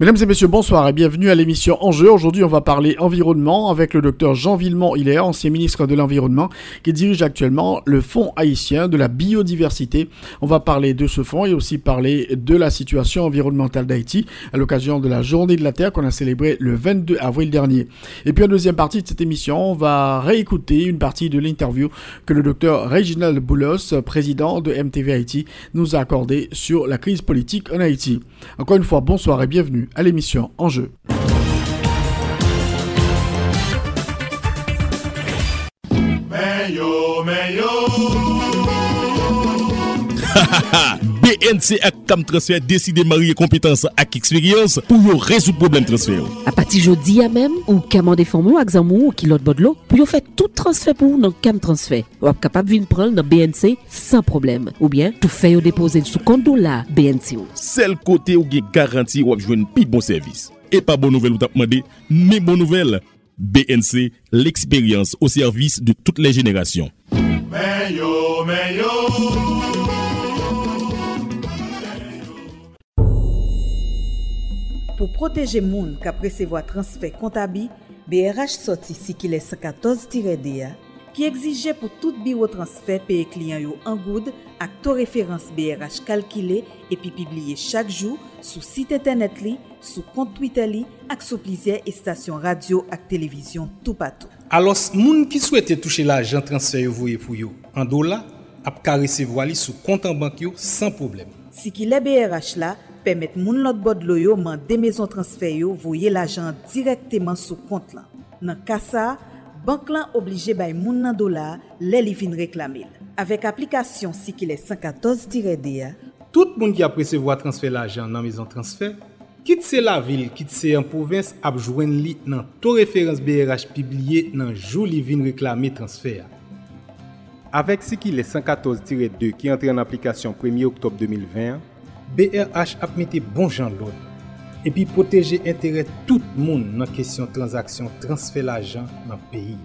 Mesdames et messieurs, bonsoir et bienvenue à l'émission Enjeu. Aujourd'hui, on va parler environnement avec le docteur Jean Villemont-Hilaire, ancien ministre de l'Environnement, qui dirige actuellement le Fonds haïtien de la biodiversité. On va parler de ce fonds et aussi parler de la situation environnementale d'Haïti à l'occasion de la Journée de la Terre qu'on a célébrée le 22 avril dernier. Et puis, en deuxième partie de cette émission, on va réécouter une partie de l'interview que le docteur Reginald Boulos, président de MTV Haïti, nous a accordé sur la crise politique en Haïti. Encore une fois, bonsoir et bienvenue à l'émission Enjeu. NC ak Tam Transfer deside marye kompetans ak eksperyans pou yo rezout problem transfer. A pati jodi ya mem, ou kamande formou ak zanmou ou kilot bodlo, pou yo fè tout transfer pou nan Kam Transfer. Wap kapap vin pran nan BNC san problem. Ou bien, tou fè yo depose sou konto la BNC ou. Sel kote ou ge garanti wap jwen pi bon servis. E pa bon nouvel ou tap mande, me bon nouvel. BNC, l'expérience au service de toutes les générations. Meilleur, meilleur. Pour protéger moun ka presevo a transfer kontabi, BRH soti si ki le 114-DA ki egzije pou tout biro transfer peye kliyan yo an goud ak to referans BRH kalkile epi pibliye chak jou sou site internet li, sou kont Twitter li ak sou plizye estasyon radio ak televizyon tou patou. Alos moun ki souwete touche la ajan transfer yo voye pou yo an do la ap ka resevo ali sou kontan bank yo san problem. Si ki le BRH la, pemet moun lot bod lo yo man de mezon transfer yo voye l'ajan direkteman sou kont lan. Nan kasa, bank lan oblije bay moun nan dola lè li vin reklamil. Avèk aplikasyon si ki lè 114-D tout moun ki apresevo a transfer l'ajan nan mezon transfer, kit se la vil, kit se an provins ap jwen li nan to referans BRH pibliye nan jou li vin reklami transfer ya. Avèk si ki lè 114-2 ki entre an aplikasyon 1 oktob 2020, BRH ap mette bon jan loun. Epi proteje entere tout moun nan kesyon transaksyon transfer la ajan nan peyi.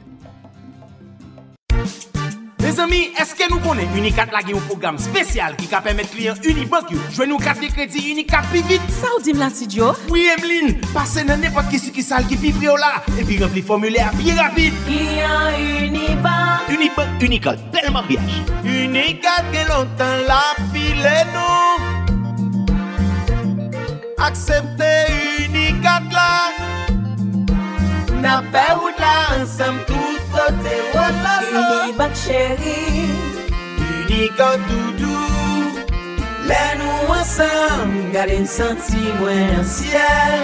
Les amis, eske nou konen Unicat lage yon program spesyal ki ka pemet kliyen Unibank yo? Jwen nou kat de kredi Unicat pi vit? Sa ou dim la si? Oui, Emeline, pase nan nepot kisi ki sal ki pi prio la epi rempli formulaire pi rapide. Kliyen Unibank Unibank, Unicat, telman biyaj. Unicat gen lontan la file nou aksepte unikat la. Na pe wout la ansam tout kote wot la Unibak chéri Unikat doudou Lè nou ansam gade m santi mwen an siel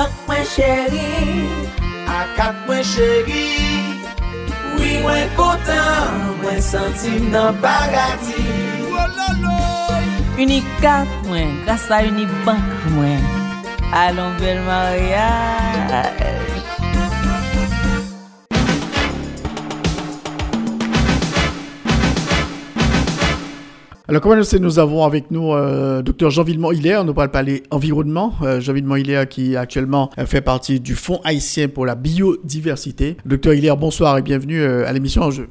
Pak mwen chéri Akat mwen chéri Oui wi mwen kontan mwen santi m nan bagati. Wala la. Unicat mwen Grasa Unibank mwen Alon bel mariage Alors, comme annoncé, nous avons avec nous euh, Dr Jean Villemont-Hilaire. Nous parlons parler environnement. Euh, Jean Villemont-Hilaire qui actuellement euh, fait partie du Fonds haïtien pour la biodiversité. Docteur Hilaire, bonsoir et bienvenue euh, à l'émission Enjeu.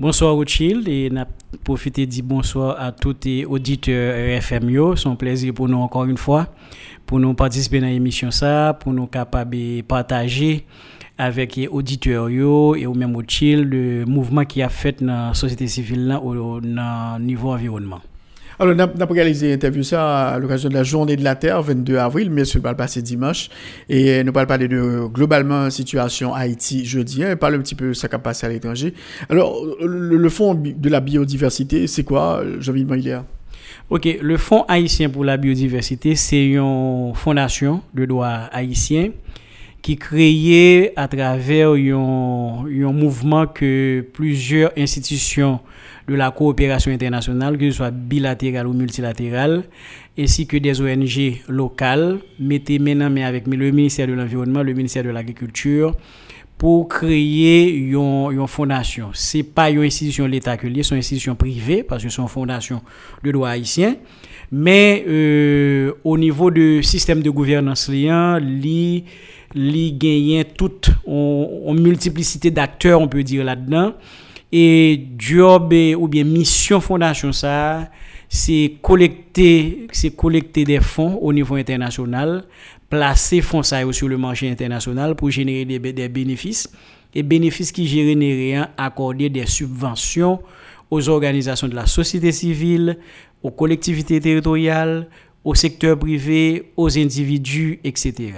Bonsoir Rothschild et n'a profité dire bonsoir à tous les auditeurs RFM yo. C'est un plaisir pour nous encore une fois pour nous participer dans l'émission ça, pour nous capables de partager avec les auditeurs et ou même Rothschild le mouvement qui a fait dans la société civile là au niveau environnement. Alors, on a, réalisé l'interview ça à l'occasion de la Journée de la Terre, 22 avril, mais ce va passer dimanche. Et nous allons parler de globalement situation Haïti jeudi, hein, et parler un petit peu de ce qui a passé à l'étranger. Alors, le, le fonds de la biodiversité, c'est quoi, Jean-Villemont Hilaire Ok, le Fonds haïtien pour la biodiversité, c'est une fondation de droit haïtien qui créée à travers un mouvement que plusieurs institutions de la coopération internationale, que ce soit bilatérale ou multilatérale, ainsi que des ONG locales, mettez maintenant mais avec le ministère de l'Environnement, le ministère de l'Agriculture, pour créer une, fondation. Ce n'est pas une institution de l'État que c'est une institution privée, parce que c'est une fondation de droit haïtien. Mais euh, au niveau du système de gouvernance liant, li, li gagne toute une multiplicité d'acteurs, on peut dire là-dedans. Et job ou bien mission fondation ça, c'est collecter, c'est collecter des fonds au niveau international, placer fonds ça sur le marché international pour générer des, des bénéfices. Et bénéfices qui génèrent accorder des subventions aux organisations de la société civile, aux collectivités territoriales, au secteur privé, aux individus, etc.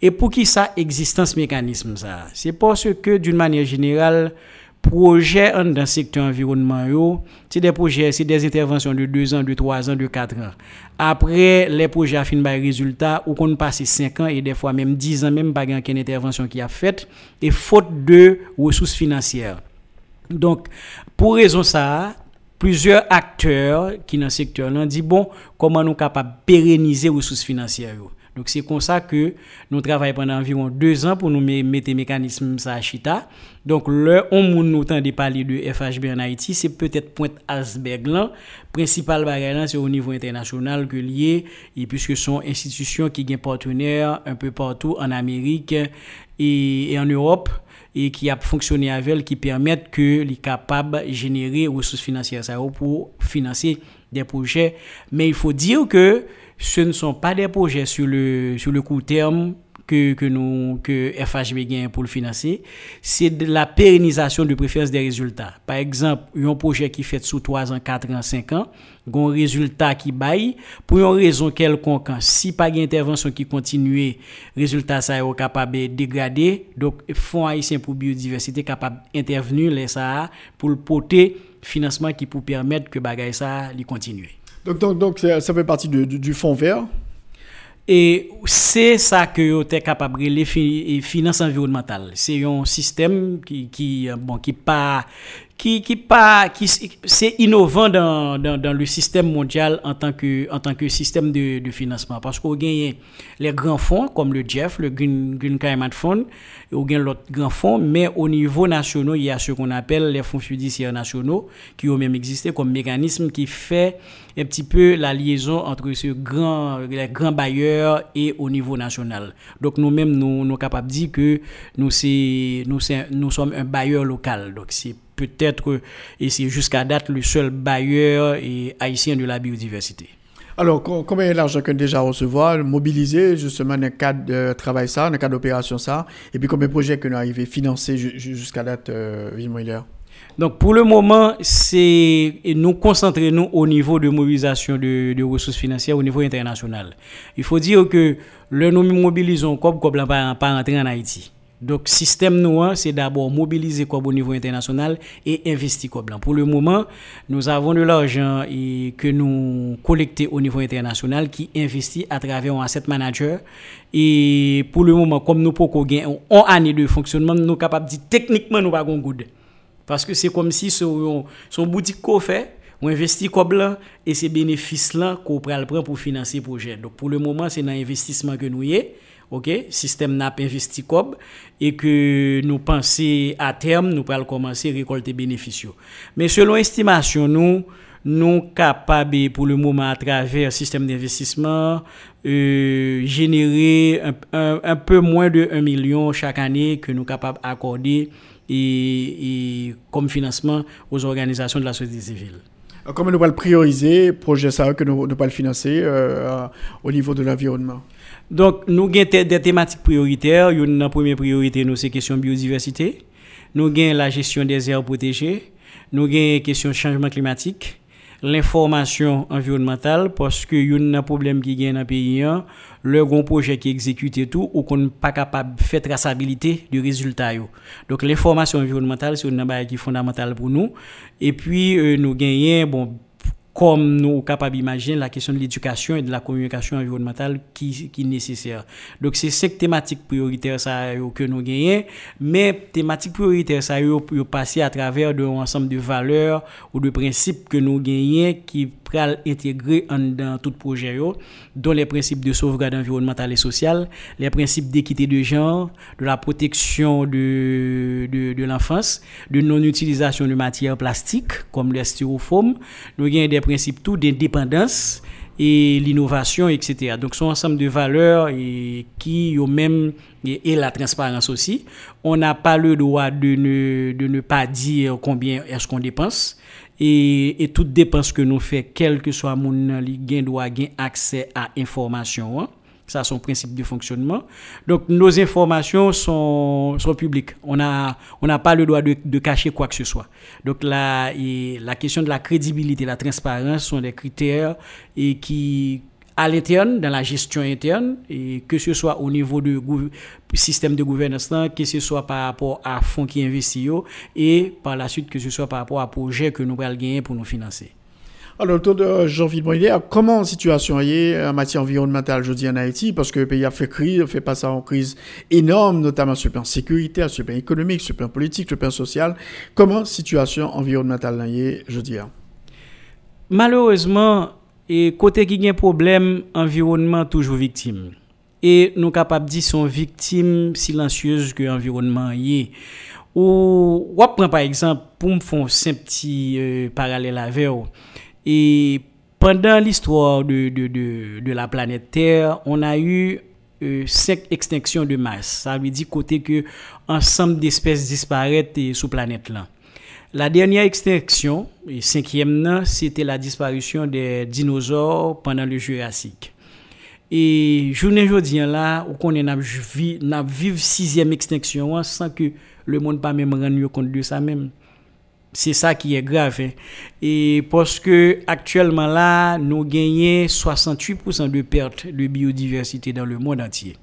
Et pour qui ça existence mécanisme ça? C'est parce que d'une manière générale, projet dans le secteur environnement, c'est des projets, c'est des interventions de 2 ans, de 3 ans, de 4 ans. Après, les projets a fini par résultat, ou qu'on passe 5 ans et des fois même 10 ans, même pas qu'une intervention qui a faite, et faute de ressources financières. Donc, pour raison ça, plusieurs acteurs qui dans le secteur ont dit, bon, comment nous capables de pérenniser les ressources financières donc c'est comme ça que nous travaillons pendant environ deux ans pour nous mettre des mécanismes à Chita. Donc le on nous de parler de FHB en Haïti, c'est peut-être Pointe Asberg là, principal bagage c'est au niveau international que lié et puisque sont institutions qui ont partenaires un peu partout en Amérique et, en Europe et qui a fonctionné avec elles, qui permettent que les capables de générer ressources financières pour financer des projets. Mais il faut dire que ce ne sont pas des projets sur le, sur le court terme que, que, nous, que FHB gagne pour le financer, c'est de la pérennisation de préférence des résultats. Par exemple, un projet qui fait sous 3 ans, 4 ans, 5 ans, un résultat qui baille, pour une raison quelconque, si pas d'intervention qui continue, résultat ça est capable de dégrader, donc fonds haïtien pour biodiversité capable d'intervenir les ça pour le porter financement qui pour permettre que bagaille ça continue. Donc, donc, donc ça fait partie du, fonds vert et c'est ça que vous êtes capable de finances environnementales. C'est un système qui, qui, bon, qui pas, qui, qui pas, qui, c'est innovant dans, dans, le système mondial en tant que, en tant que système de, de financement. Parce qu'on gagne les grands fonds comme le Jeff, le Green, Green Climate Fund, ou gagne l'autre grand fonds, mais au niveau national, il y a ce qu'on appelle les fonds fiduciaires nationaux qui ont même existé comme mécanisme qui fait un petit peu la liaison entre ce grand, les grands bailleurs et au niveau national. Donc nous-mêmes, nous, nous sommes capables de dire que nous, nous, nous sommes un bailleur local. Donc c'est peut-être, et c'est jusqu'à date, le seul bailleur et haïtien de la biodiversité. Alors, combien est l'argent qu'on déjà recevoir, mobiliser justement dans le cadre de travail ça, dans le cadre d'opération ça, et puis combien de projets qu'on arrivé à financer jusqu'à date, euh, donc pour le moment, c'est nous concentrer nous au niveau de mobilisation de, de, ressources financières au niveau international. Il faut dire que le nous mobilisons comme comme pas, pas entrer en Haïti. Donc, système nous, hein, c'est d'abord mobiliser quoi au niveau international et investir quoi Pour le moment, nous avons de l'argent que nous collectons au niveau international qui investit à travers un asset manager. Et pour le moment, comme nous pouvons gagner en année de fonctionnement, nous sommes capables de dire techniquement nous pas good. Parce que c'est comme si son, son boutique qu'on fait, on investit comme et ces bénéfices-là qu'on prend pour financer le projet. Donc, pour le moment, c'est un investissement que nous y ok, système n'a pas investi comme et que nous pensons à terme, nous allons commencer à récolter bénéfices. Mais selon estimation, nous, nous capables pour le moment à travers le système d'investissement euh, générer un, peu moins de 1 million chaque année que nous capables d'accorder et, comme financement aux organisations de la société civile. Comment nous allons prioriser le projet ça que nous, nous allons financer euh, au niveau de l'environnement donc, nous avons des thématiques prioritaires. Une première priorité, nous, c'est question biodiversité. Nous avons la gestion des aires protégées. Nous avons question changement climatique. L'information environnementale, parce que y a un problème qui est dans le pays, hein. le grand projet qui exécute et tout, ou qu'on n'est pas capable de faire traçabilité du résultat. Donc, l'information environnementale, c'est une chose qui est fondamentale pour nous. Et puis, euh, nous gagnons, bon, comme nous sommes capables d'imaginer la question de l'éducation et de la communication environnementale qui, qui est nécessaire. Donc, c'est cette thématique prioritaire ça, que nous gagnons, mais thématique prioritaire ça, passer à travers un ensemble de valeurs ou de principes que nous gagnons qui peuvent intégrer dans tout projet, dont les principes de sauvegarde environnementale et sociale, les principes d'équité de genre, de la protection de, de, l'enfance, de non-utilisation de matières plastiques comme les styrofoam. Nous avons des principes tout d'indépendance et l'innovation, etc. Donc, sont ensemble de valeurs et qui, au même, et, la transparence aussi. On n'a pas le droit de ne, de ne pas dire combien est-ce qu'on dépense. Et, et toute dépense que nous faisons, quel que soit mon gain, doit avoir accès à l'information. Hein. Ça, son principe de fonctionnement. Donc, nos informations sont, sont publiques. On n'a on pas le droit de, cacher quoi que ce soit. Donc, la, la question de la crédibilité, la transparence sont des critères et qui, à l'interne, dans la gestion interne, et que ce soit au niveau du système de gouvernance, que ce soit par rapport à fonds qui investissent et par la suite que ce soit par rapport à projets que nous allons gagner pour nous financer. Alors, autour de Jean-Philippe comment la situation est en matière environnementale, je dis en Haïti, parce que le pays a fait crise, fait passer en crise énorme, notamment sur le plan sécuritaire, sur le plan économique, sur le plan politique, sur le plan social. Comment la situation environnementale est, je dis Malheureusement, et côté qui a un problème, environnement toujours victime. Et nous sommes capables de dire sont victimes silencieuses que l'environnement est. Ou, on prend par exemple, pour me faire un petit euh, parallèle avec vous, et pendant l'histoire de, de, de, la planète Terre, on a eu euh, cinq extinctions de masse. Ça veut dire côté que ensemble d'espèces disparaissent sur la planète là. La dernière extinction, et cinquième, c'était la disparition des dinosaures pendant le Jurassique. Et journée aujourd'hui là, on a vécu sixième extinction sans que le monde pas même rendre compte de ça même c'est ça qui est grave. Hein. Et parce que actuellement là, nous gagnons 68% de perte de biodiversité dans le monde entier.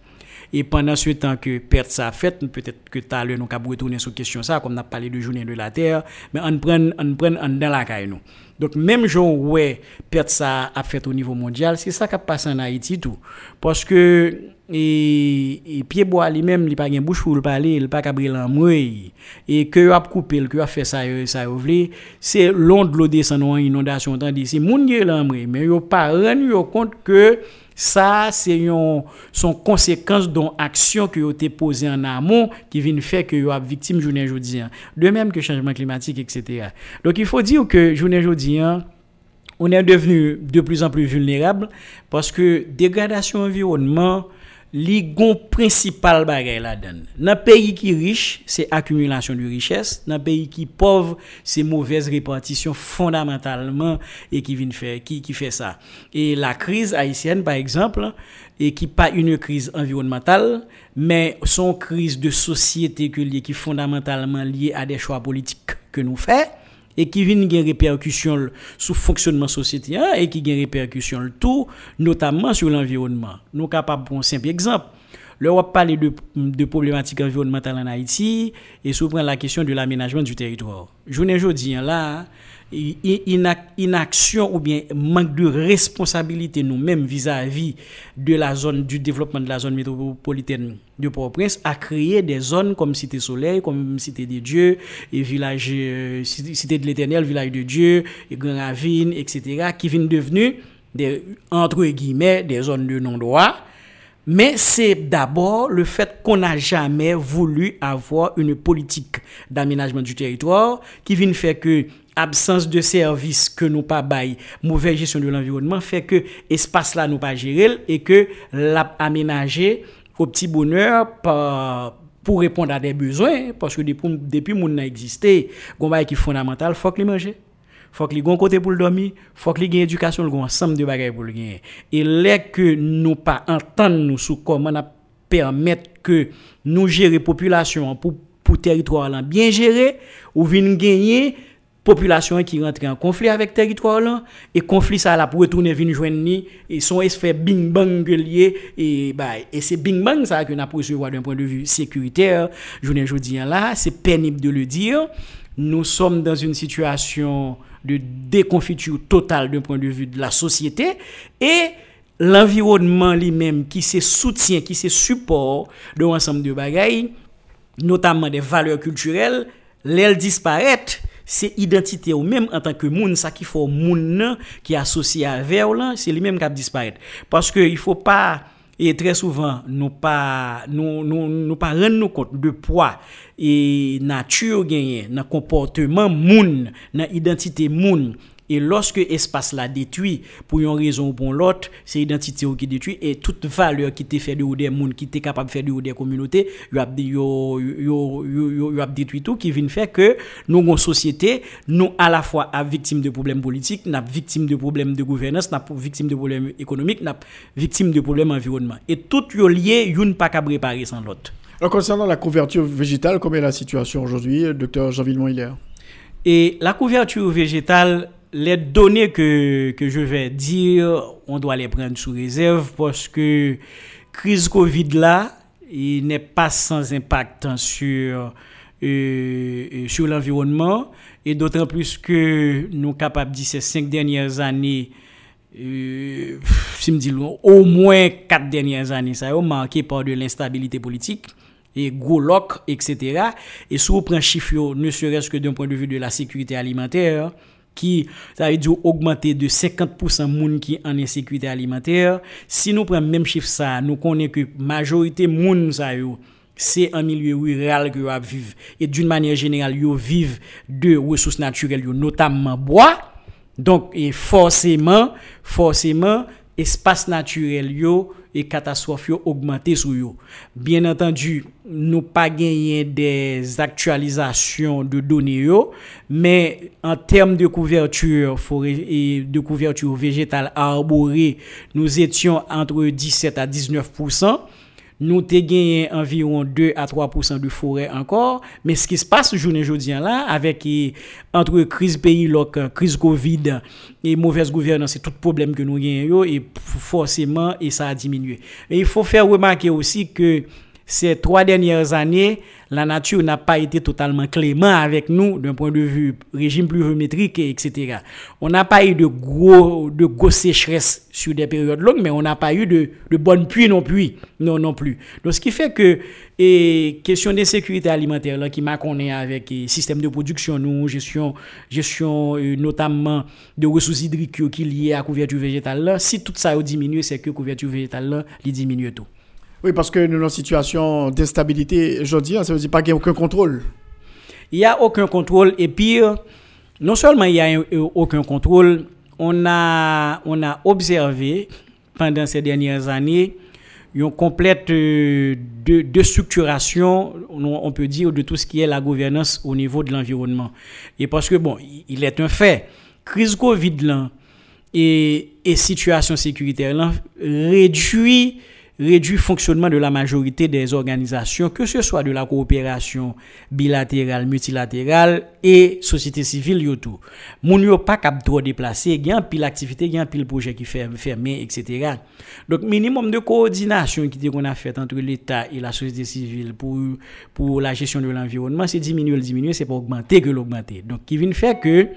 Et pendant ce temps que perte ça a fait, peut-être que tout à l'heure nous avons retourner sur question ça, comme on a parlé de journée de la Terre, mais on prend, on prend dans la caille nous. Donc même jour ouais, perte ça a fait au niveau mondial, c'est ça qui a passé en Haïti tout. Parce que et, et pied bois lui-même il pas gain bouche pour parler il pas cabri l'amouille et que a coupé que a fait ça ça c'est long de l'eau descend en inondation tandis c'est moun mais yo pas rendu compte que ça c'est son conséquence d'une action que ont été posée en amont qui vient faire que yo a victime journée aujourd'hui de même que changement climatique etc donc il faut dire que journée aujourd'hui on est devenu de plus en plus vulnérable parce que dégradation environnement li gon principal bagay la dan. Nan pays qui riche, c'est accumulation de richesse. Dans pays qui pauvre, c'est mauvaise répartition fondamentalement et qui vient faire qui qui fait ça. Et la crise haïtienne par exemple, et qui pas une crise environnementale, mais son crise de société que qui est fondamentalement liée à des choix politiques que nous faisons et qui viennent des répercussions sur le fonctionnement société hein, et qui ont des répercussions tout, notamment sur l'environnement. Nous sommes capables un simple exemple. L'Europe parle de, de problématiques environnementales en Haïti et souvent la question de l'aménagement du territoire. Je ne dis là, inaction ou bien manque de responsabilité nous-mêmes vis-à-vis de la zone du développement de la zone métropolitaine de Port-au-Prince a créé des zones comme Cité Soleil, comme Cité des Dieux, et village, euh, Cité de l'Éternel, village de Dieu, et Grand Ravine, etc., qui viennent devenir des, entre guillemets, des zones de non-droit. Mais c'est d'abord le fait qu'on n'a jamais voulu avoir une politique d'aménagement du territoire qui vient faire que absence de services que nous pas bail, mauvaise gestion de l'environnement fait que espace là nous pas gérer et que l'a aménager au petit bonheur pour répondre à des besoins parce que depuis depuis mon a existé, gon qui est fondamental, faut que manger faut que les gon côté pour le dormir, faut que les gain éducation, le ensemble de bagages pour le gagner. Et là que nous pas entendre nous sur comment permettre que nous gérer population pour pour territoire bien gérer ou vinn gagner population qui rentre en conflit avec territoire là et conflit ça là pour retourner venir joindre ni et son effet bing bang lié et bah et c'est bing bang ça que n'a recevoir d'un point de vue sécuritaire. Ne dis là c'est pénible de le dire. Nous sommes dans une situation de déconfiture totale d'un point de vue de la société et l'environnement lui-même qui se soutient, qui se support de ensemble de bagailles, notamment des valeurs culturelles, l'elles disparaître Se identite ou menm an tanke moun sa ki fò moun nan ki asosye a ver lan, se li menm kap disparèt. Paske il fò pa, e tre souvan nou pa, nou, nou, nou pa ren nou kont de pwa e natyur genye, nan komporteman moun, nan identite moun, et lorsque l'espace là détruit pour une raison ou pour l'autre, c'est l'identité qui détruit et toute valeur qui t'est fait de ou des qui t'est capable de faire de ou des communautés, yo yo détruit tout qui vient faire que nous en société, nous à la fois à victime de problèmes politiques, n'a victime de problèmes de gouvernance, n'a victime de problèmes économiques, n'a victime de problèmes environnement. Et tout yo lié, une pas qu'à préparer sans l'autre. Alors concernant la couverture végétale, comment est la situation aujourd'hui, docteur Jean Villemont-Hilaire Et la couverture végétale les données que, que je vais dire, on doit les prendre sous réserve parce que crise Covid là, il n'est pas sans impact sur, euh, euh, sur l'environnement et d'autant plus que nous capables de ces cinq dernières années, euh, si me au moins quatre dernières années, ça a marqué par de l'instabilité politique et gros etc. Et si on prend chiffre, ne serait-ce que d'un point de vue de la sécurité alimentaire, qui ça veut dire augmenter de 50% moun qui en insécurité alimentaire. Si nous prenons même chiffre ça nous connaissons que majorité moun ça c'est un milieu rural que vous vivre et d'une manière générale ils vivent de ressources naturelles notamment bois. Donc et forcément forcément espace naturel yo et catastrophe yo augmenté sur yo. Bien entendu, nous pas gagné des actualisations de données mais en termes de couverture forêt et de couverture végétale arborée, nous étions entre 17 à 19 nous avons gagné environ 2 à 3% de forêt encore. Mais ce qui se passe journée aujourd'hui là, avec entre crise pays, crise Covid et mauvaise gouvernance, c'est tout problème que nous avons, et forcément, ça a diminué. Il faut faire remarquer aussi que ces trois dernières années, la nature n'a pas été totalement clément avec nous d'un point de vue régime pluviométrique, etc. On n'a pas eu de gros, de gros sécheresse sur des périodes longues, mais on n'a pas eu de, de bonnes pluies non plus. Non, non plus. Donc, ce qui fait que, et question d'insécurité alimentaire, là, qui m'a connu avec le système de production, nous, gestion, gestion euh, notamment de ressources hydriques qui liées à la couverture végétale, là, si tout ça a diminué, c'est que la couverture végétale, là, diminue tout. Oui, parce que nous sommes en situation d'instabilité aujourd'hui, ça veut dire pas qu'il n'y a aucun contrôle. Il n'y a aucun contrôle. Et puis, non seulement il n'y a aucun contrôle, on a, on a observé pendant ces dernières années une complète euh, on peut dire, de tout ce qui est la gouvernance au niveau de l'environnement. Et parce que, bon, il est un fait, crise Covid là, et, et situation sécuritaire là, réduit réduit le fonctionnement de la majorité des organisations, que ce soit de la coopération bilatérale, multilatérale et société civile yo tout. Moun yo pas cap trop déplacer, il pile activité, il y a projet qui fermé etc. Donc minimum de coordination qui qu'on a fait entre l'État et la société civile pour pour la gestion de l'environnement, c'est diminuer le diminuer, c'est pas augmenter que l'augmenter. Donc qui vient faire que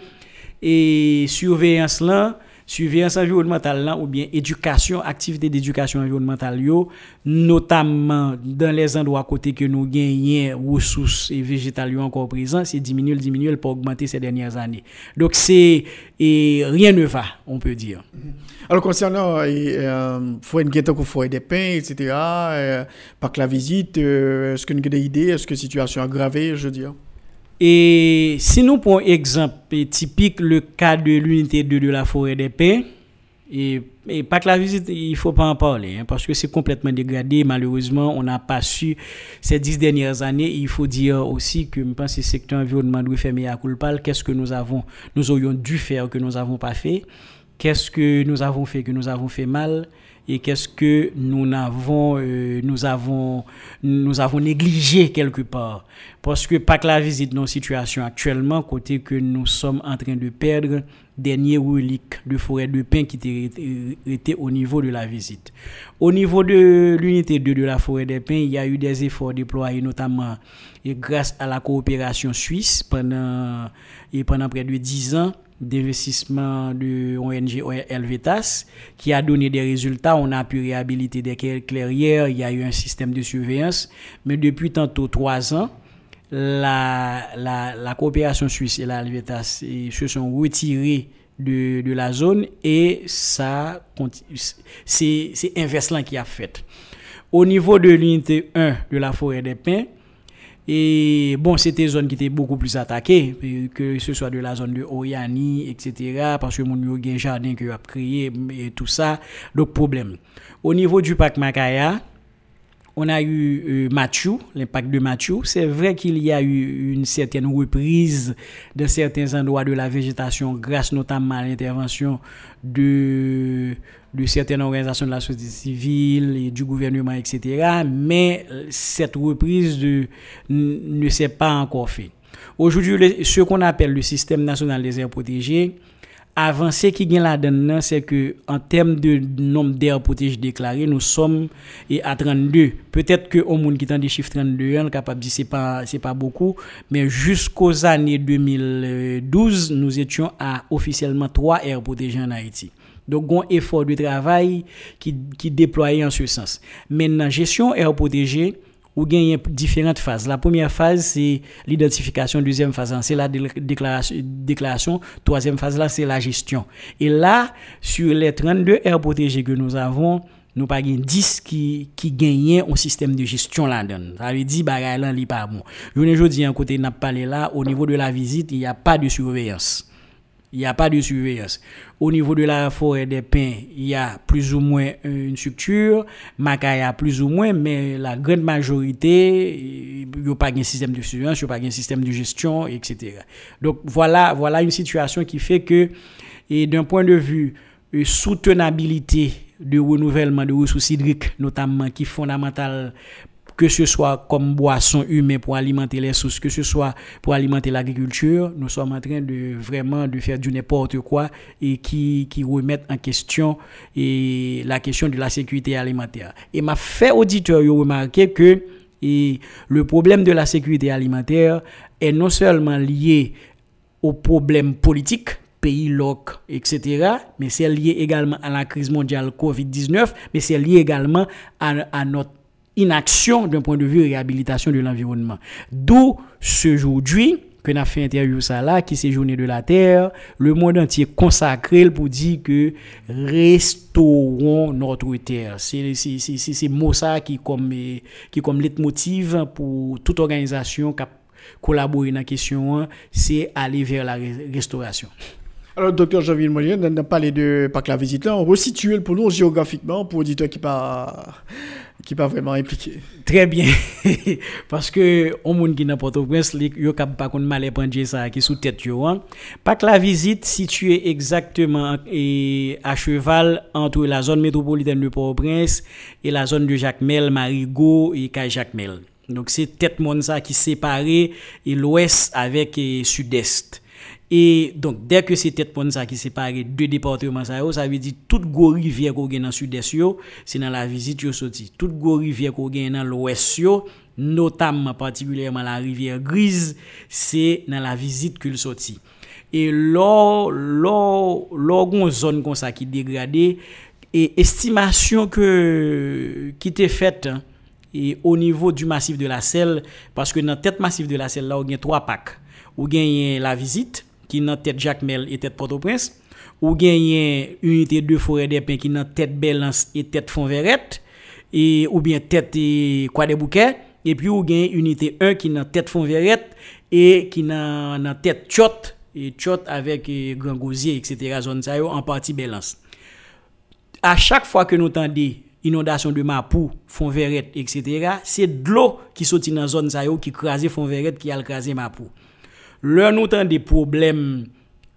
et surveillance là surveillance environnementale ou bien éducation, activité d'éducation environnementale, notamment dans les endroits à côté que nous gagnons ressources et végétales encore présents, c'est diminuer, diminuer pour augmenter ces dernières années. Donc c'est rien ne va, on peut dire. Alors concernant euh, faut une guette faut des pains, etc. Euh, que la visite, euh, est-ce que nous avons des idées, est-ce que la situation aggravée, je veux dire? Et si nous prenons exemple typique le cas de l'unité 2 de la forêt des pins, et, pas que la visite, il ne faut pas en parler, hein, parce que c'est complètement dégradé. Malheureusement, on n'a pas su ces dix dernières années. Il faut dire aussi que je pense que le secteur environnement doit faire meilleur Qu'est-ce que nous avons, nous aurions dû faire que nous n'avons pas fait? Qu'est-ce que nous avons fait que nous avons fait mal? Et qu'est-ce que nous avons, euh, nous avons, nous avons négligé quelque part. Parce que pas que la visite nos situations actuellement, côté que nous sommes en train de perdre dernier reliques de forêt de pin qui était au niveau de la visite. Au niveau de l'unité 2 de la forêt des pins, il y a eu des efforts déployés notamment et grâce à la coopération suisse pendant, et pendant près de 10 ans d'investissement de ONG Helvetas qui a donné des résultats. On a pu réhabiliter des clairières, il y a eu un système de surveillance. Mais depuis tantôt trois ans, la, la, coopération suisse et la Helvetas se sont retirés de, de la zone et ça, c'est inverse qui a fait. Au niveau de l'unité 1 de la forêt des pins, et bon, c'était une zone qui était beaucoup plus attaquée, que ce soit de la zone de Oyani, etc. Parce que mon jardin que a créé et tout ça. Donc, problème. Au niveau du parc Makaya, on a eu euh, Machu, l'impact de Machu. C'est vrai qu'il y a eu une certaine reprise de certains endroits de la végétation grâce notamment à l'intervention de certaines organisations de la société civile et du gouvernement, etc. Mais euh, cette reprise ne s'est pas encore faite. Aujourd'hui, ce qu'on appelle le système national des aires protégées, avancé qui gagne là-dedans, c'est que en termes de nombre d'aires protégées déclarées, nous sommes à 32. Peut-être que au monde qui tend des chiffres 32, on est capable de dire c'est pas c'est pas beaucoup, mais jusqu'aux années 2012, nous étions à officiellement 3 aires protégées en Haïti. Donc, un effort de travail qui, qui déployé en ce sens. Maintenant, gestion air protégée, ou gagne différentes phases. La première phase, c'est l'identification. Deuxième phase, c'est la déclaration. Troisième phase, là, c'est la gestion. Et là, sur les 32 aires que nous avons, nous pas 10 qui qui gagnaient un système de gestion là-dedans. Ça veut dire bagay là li pas bon. Je ne dis un côté n'a parlé là au niveau de la visite, il n'y a pas de surveillance il n'y a pas de surveillance. Au niveau de la forêt des pins, il y a plus ou moins une structure, Macaya plus ou moins, mais la grande majorité, il n'y a pas un système de surveillance, il n'y a pas un système de gestion, etc. Donc voilà, voilà une situation qui fait que, d'un point de vue euh, soutenabilité de renouvellement de ressources hydriques, notamment qui est fondamental que ce soit comme boisson humaine pour alimenter les sources, que ce soit pour alimenter l'agriculture, nous sommes en train de vraiment de faire du n'importe quoi et qui, qui remettent en question et la question de la sécurité alimentaire. Et m'a fait auditeur remarquer que le problème de la sécurité alimentaire est non seulement lié au problème politique, pays loc, etc. Mais c'est lié également à la crise mondiale Covid-19, mais c'est lié également à notre inaction d'un point de vue réhabilitation de l'environnement. D'où ce aujourd'hui que a fait interview ça qui c'est journée de la Terre, le monde entier consacré pour dire que restaurons notre terre. C'est mot ça qui comme qui comme leitmotiv pour toute organisation qui collaborer dans la question, c'est aller vers la restauration. Alors, docteur Jean-Ville Molien, on a parlé de Parc la Visite là, on resitue pour nous géographiquement pour auditeurs qui pas qui pas vraiment impliqué. Très bien. Parce que au monde qui n'a pas au prince yo cap pas kon mal prendre ça qui sous tête yo hein. Parc la Visite situé exactement et à cheval entre la zone métropolitaine de Port-au-Prince et la zone de Jacmel, Marigot et Jacques Jacmel. Donc c'est tête monde ça qui séparé et l'ouest avec sud-est. Et donc, dès que c'est tête ça qui sépare deux départements, ça, ça veut dire toute gros rivière qu'on gagne dans le sud-est, c'est dans la visite yo sorti. Toute gros rivière qu'on gagne dans l'ouest, notamment particulièrement la rivière grise, c'est dans la visite qu'il sorti. Et lors une zone comme ça qui dégradée, et estimation que, qui était faite, hein, et au niveau du massif de la selle, parce que dans tête massif de la selle, là, on a trois packs. On gagne la visite, qui dans tête Jacques Mel et tête Port-au-Prince ou gagner unité de forêt des pins qui dans tête Belance et tête Fonverette et ou bien tête quoi des bouquets et puis ou gagne unité 1 qui dans tête Fonverette et qui dans tête Chot et Chot avec Grand Gosier etc. zone ça en partie Belance à chaque fois que nous entendons inondation de Mapou, Fonverette, etc., c'est de l'eau qui sortit dans la zone ça qui crase Fonverette, qui a crasé Leur nous des problèmes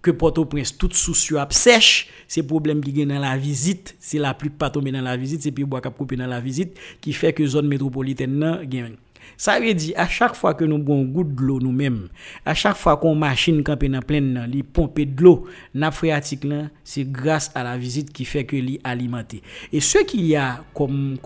que Port-au-Prince tout sous ap sèche, c'est problème qui gagne dans la visite, c'est la pluie pas tomber dans la visite, c'est cap couper dans la visite qui fait que zone métropolitaine Ça veut dire, à chaque fois que nous goutte de l'eau nous-mêmes, à chaque fois qu'on machine camper dans pleine, li pomper de l'eau, phréatique là, c'est grâce à la visite qui fait que li alimenté. Et ce qu'il y a comme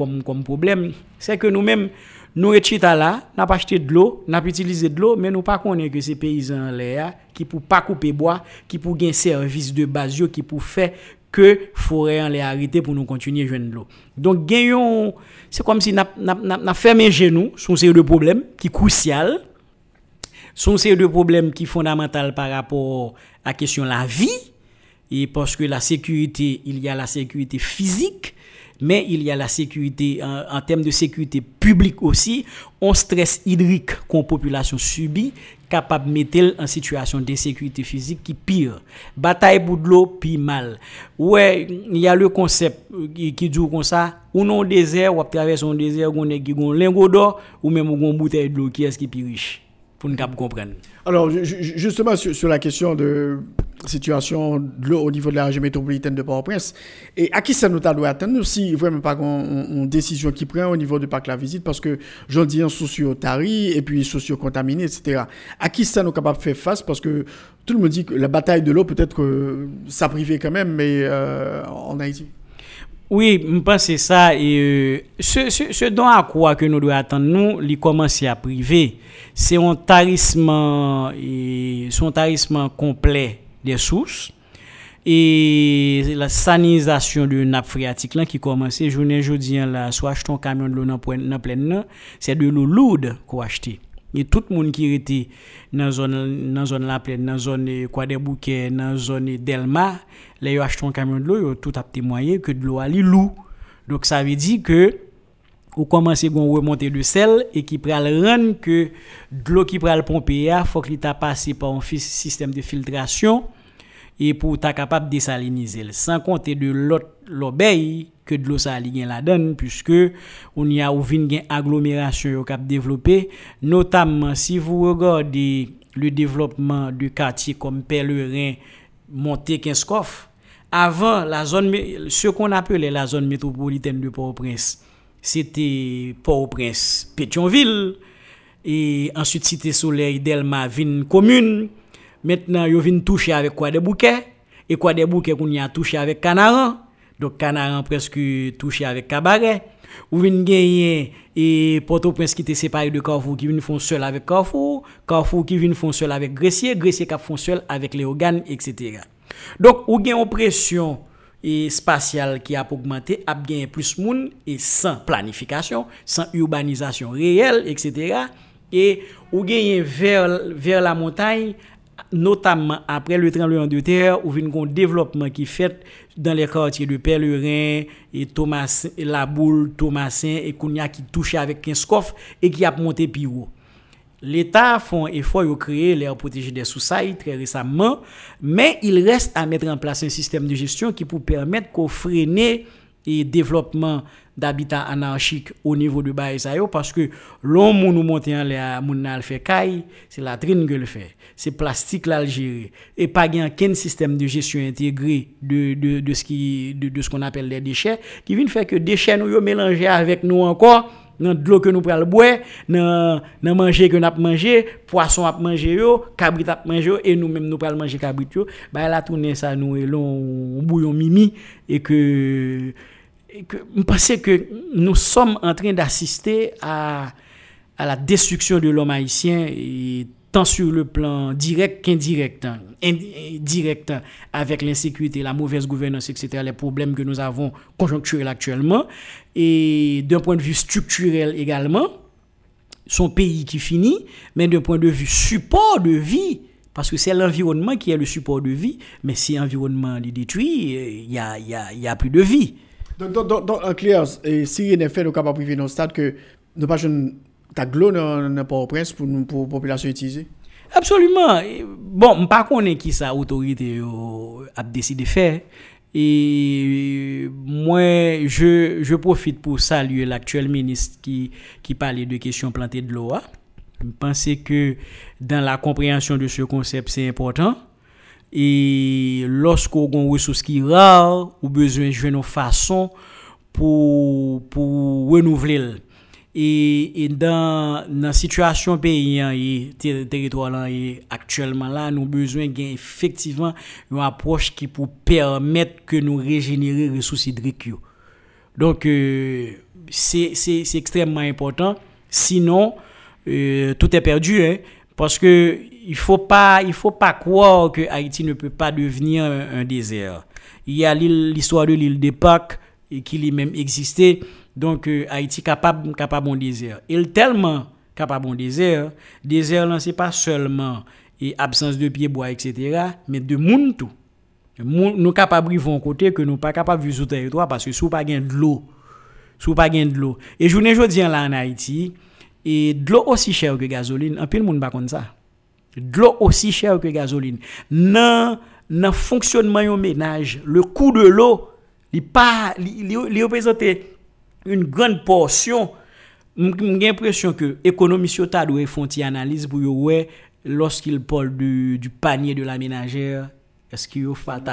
problème, c'est que nous-mêmes, nous étions là, n'a pas acheté de l'eau, n'a pas utilisé de l'eau, mais nous pas connaît que ces paysans là qui pour pas couper bois, qui pour gagner service de base qui pour faire que forêt en les arrêter pour nous continuer à jouer de l'eau. Donc c'est comme si n'a n'a fermé genou sur ces deux problèmes qui crucial sont ces deux problèmes qui fondamentaux par rapport à la question de la vie et parce que la sécurité il y a la sécurité physique mais il y a la sécurité en, termes de sécurité publique aussi, on stress hydrique qu'on population subit capable de mettre en situation d'insécurité physique qui pire. Bataille pour de l'eau, puis mal. Ouais, il y a le concept qui, qui dit comme ça, ou non désert, ou à travers un désert, on est qui ou même une bouteille d'eau qui est ce qui est riche? Pour nous comprendre. Alors, justement, sur la question de situation de l'eau au niveau de la région métropolitaine de Port-au-Prince. Et à qui ça nous doit attendre si vraiment pas une décision qui prend au niveau du parc la visite parce que j'en dis un socio-tari et puis socio-contaminé, etc. À qui ça nous capable de faire face? Parce que tout le monde dit que la bataille de l'eau peut-être que ça privé quand même, mais euh, en Haïti. Oui, je pense que ça. Et, euh, ce, ce, ce, dont à quoi que nous devons attendre, nous, il commence à priver, c'est un tarissement, son tarissement complet des sources et la sanisation de nappe phréatique là qui commence journée jeudi là soit acheter un camion de l'eau dans pleine c'est de l'eau lourde qu'on acheter et tout le monde qui était dans zone dans la pleine dans zone quoi des bouquets dans zone Delma là yo acheté un camion de l'eau tout a témoigné que de l'eau ali lourd donc ça veut dire que ou commencer à remonter de sel et qui pral rendre que de l'eau qui pral pomper il faut qu'il t'a passé par un système de filtration et pour être capable désaliniser. Sans compter de l'autre l'obéi que de l'eau saline la donne puisque on y a une agglomération qui a développé notamment si vous regardez le développement du quartier comme Pèlerin monté Kinskoff avant la zone ce qu'on appelait la zone métropolitaine de Port-au-Prince c'était Port-au-Prince, Pétionville, et ensuite Cité Soleil, Delma, Vine Commune. Maintenant, yo vin toucher avec quoi des bouquets, et quoi des bouquets qu'on y a touché avec Canaran. Donc Canaran presque touché avec Cabaret. Ou vin gagner et Port-au-Prince qui était séparé de Carrefour qui vient font seul avec Carrefour, Carrefour qui vient font seul avec Gressier, Gressier qui font seul avec Léogane, etc. Donc, ou gagne pression et spatial qui a augmenté, a gagné plus monde et sans planification, sans urbanisation réelle, etc. Et ou gagné vers, vers la montagne, notamment après le tremblement de terre, ou un développement qui fait dans les quartiers de Pèlerin et Thomas, La Boule, Thomasin et Kounia qui touche avec un scoff et qui a monté plus haut. L'État font effort de créer l'air protégé des sous très récemment, mais il reste à mettre en place un système de gestion qui peut permettre qu'on freine le développement d'habitat anarchique au niveau de Baïsayo parce que l'homme nous monte en l'air, moun fait caille, c'est la trine que le fait. C'est plastique l'Algérie. Et pas aucun système de gestion intégré de, de, de ce qui, de, de ce qu'on appelle les déchets qui vient faire que déchets nous mélangés avec nous encore dans de l'eau que nous prenons boire, dans dans manger que nous avons mangé, poisson a mangé yo, cabrit a mangé et nous même nous prenons manger cabrit yo, bah la tourner ça nous et un bouillon mimi et que je pense que nous sommes en train d'assister à à la destruction de l'homme haïtien tant sur le plan direct qu'indirect, hein. indirect avec l'insécurité, la mauvaise gouvernance, etc., les problèmes que nous avons conjoncturels actuellement, et d'un point de vue structurel également, son pays qui finit, mais d'un point de vue support de vie, parce que c'est l'environnement qui est le support de vie, mais si l'environnement est détruit, il n'y a, a, a, plus de vie. Donc, donc, en clair, si rien n'est fait, nous sommes capables de vivre stade que nous pas ta glo dans Port-au-Prince pour pour population utiliser Absolument. Bon, pas connais qui ça autorité a décidé de faire et moi je, je profite pour saluer l'actuel ministre qui qui parlait de questions plantées de l'eau. Hein. Je pense que dans la compréhension de ce concept, c'est important. Et lorsqu'on a une ressource qui est rare, ou besoin de jouer nos façons pour, pour renouveler Et, et dans la situation pays et territoire là, et actuellement là, nous avons besoin effectivement une approche qui pour permettre que nous régénérer les ressources hydriques. Donc, euh, c'est extrêmement important. Sinon, euh, tout est perdu. Hein, que il faut pas, il faut pas croire que Haïti ne peut pas devenir un, désert. Il y a l'histoire de l'île des Pâques qui lui-même existait. Donc euh, Haïti capable capable un désert. Il tellement capable un désert. Désert là c'est pas seulement et absence de pieds bois etc. mais de monde tout. Nous capables vivre côté que nous pas capable vivre sur territoire parce que sous pas gain de l'eau. Sous pas gain de l'eau. Et ne dis là en Haïti et de l'eau aussi chère que gasoline, un peu le monde pas comme ça. De l'eau aussi chère que gasoline. Dans le fonctionnement du ménage, le coût de l'eau, il représente une grande portion. J'ai l'impression que l'économie ta doit faire une analyse pour voir lorsqu'il parle du, du panier de la ménagère, est-ce qu'il faut mettre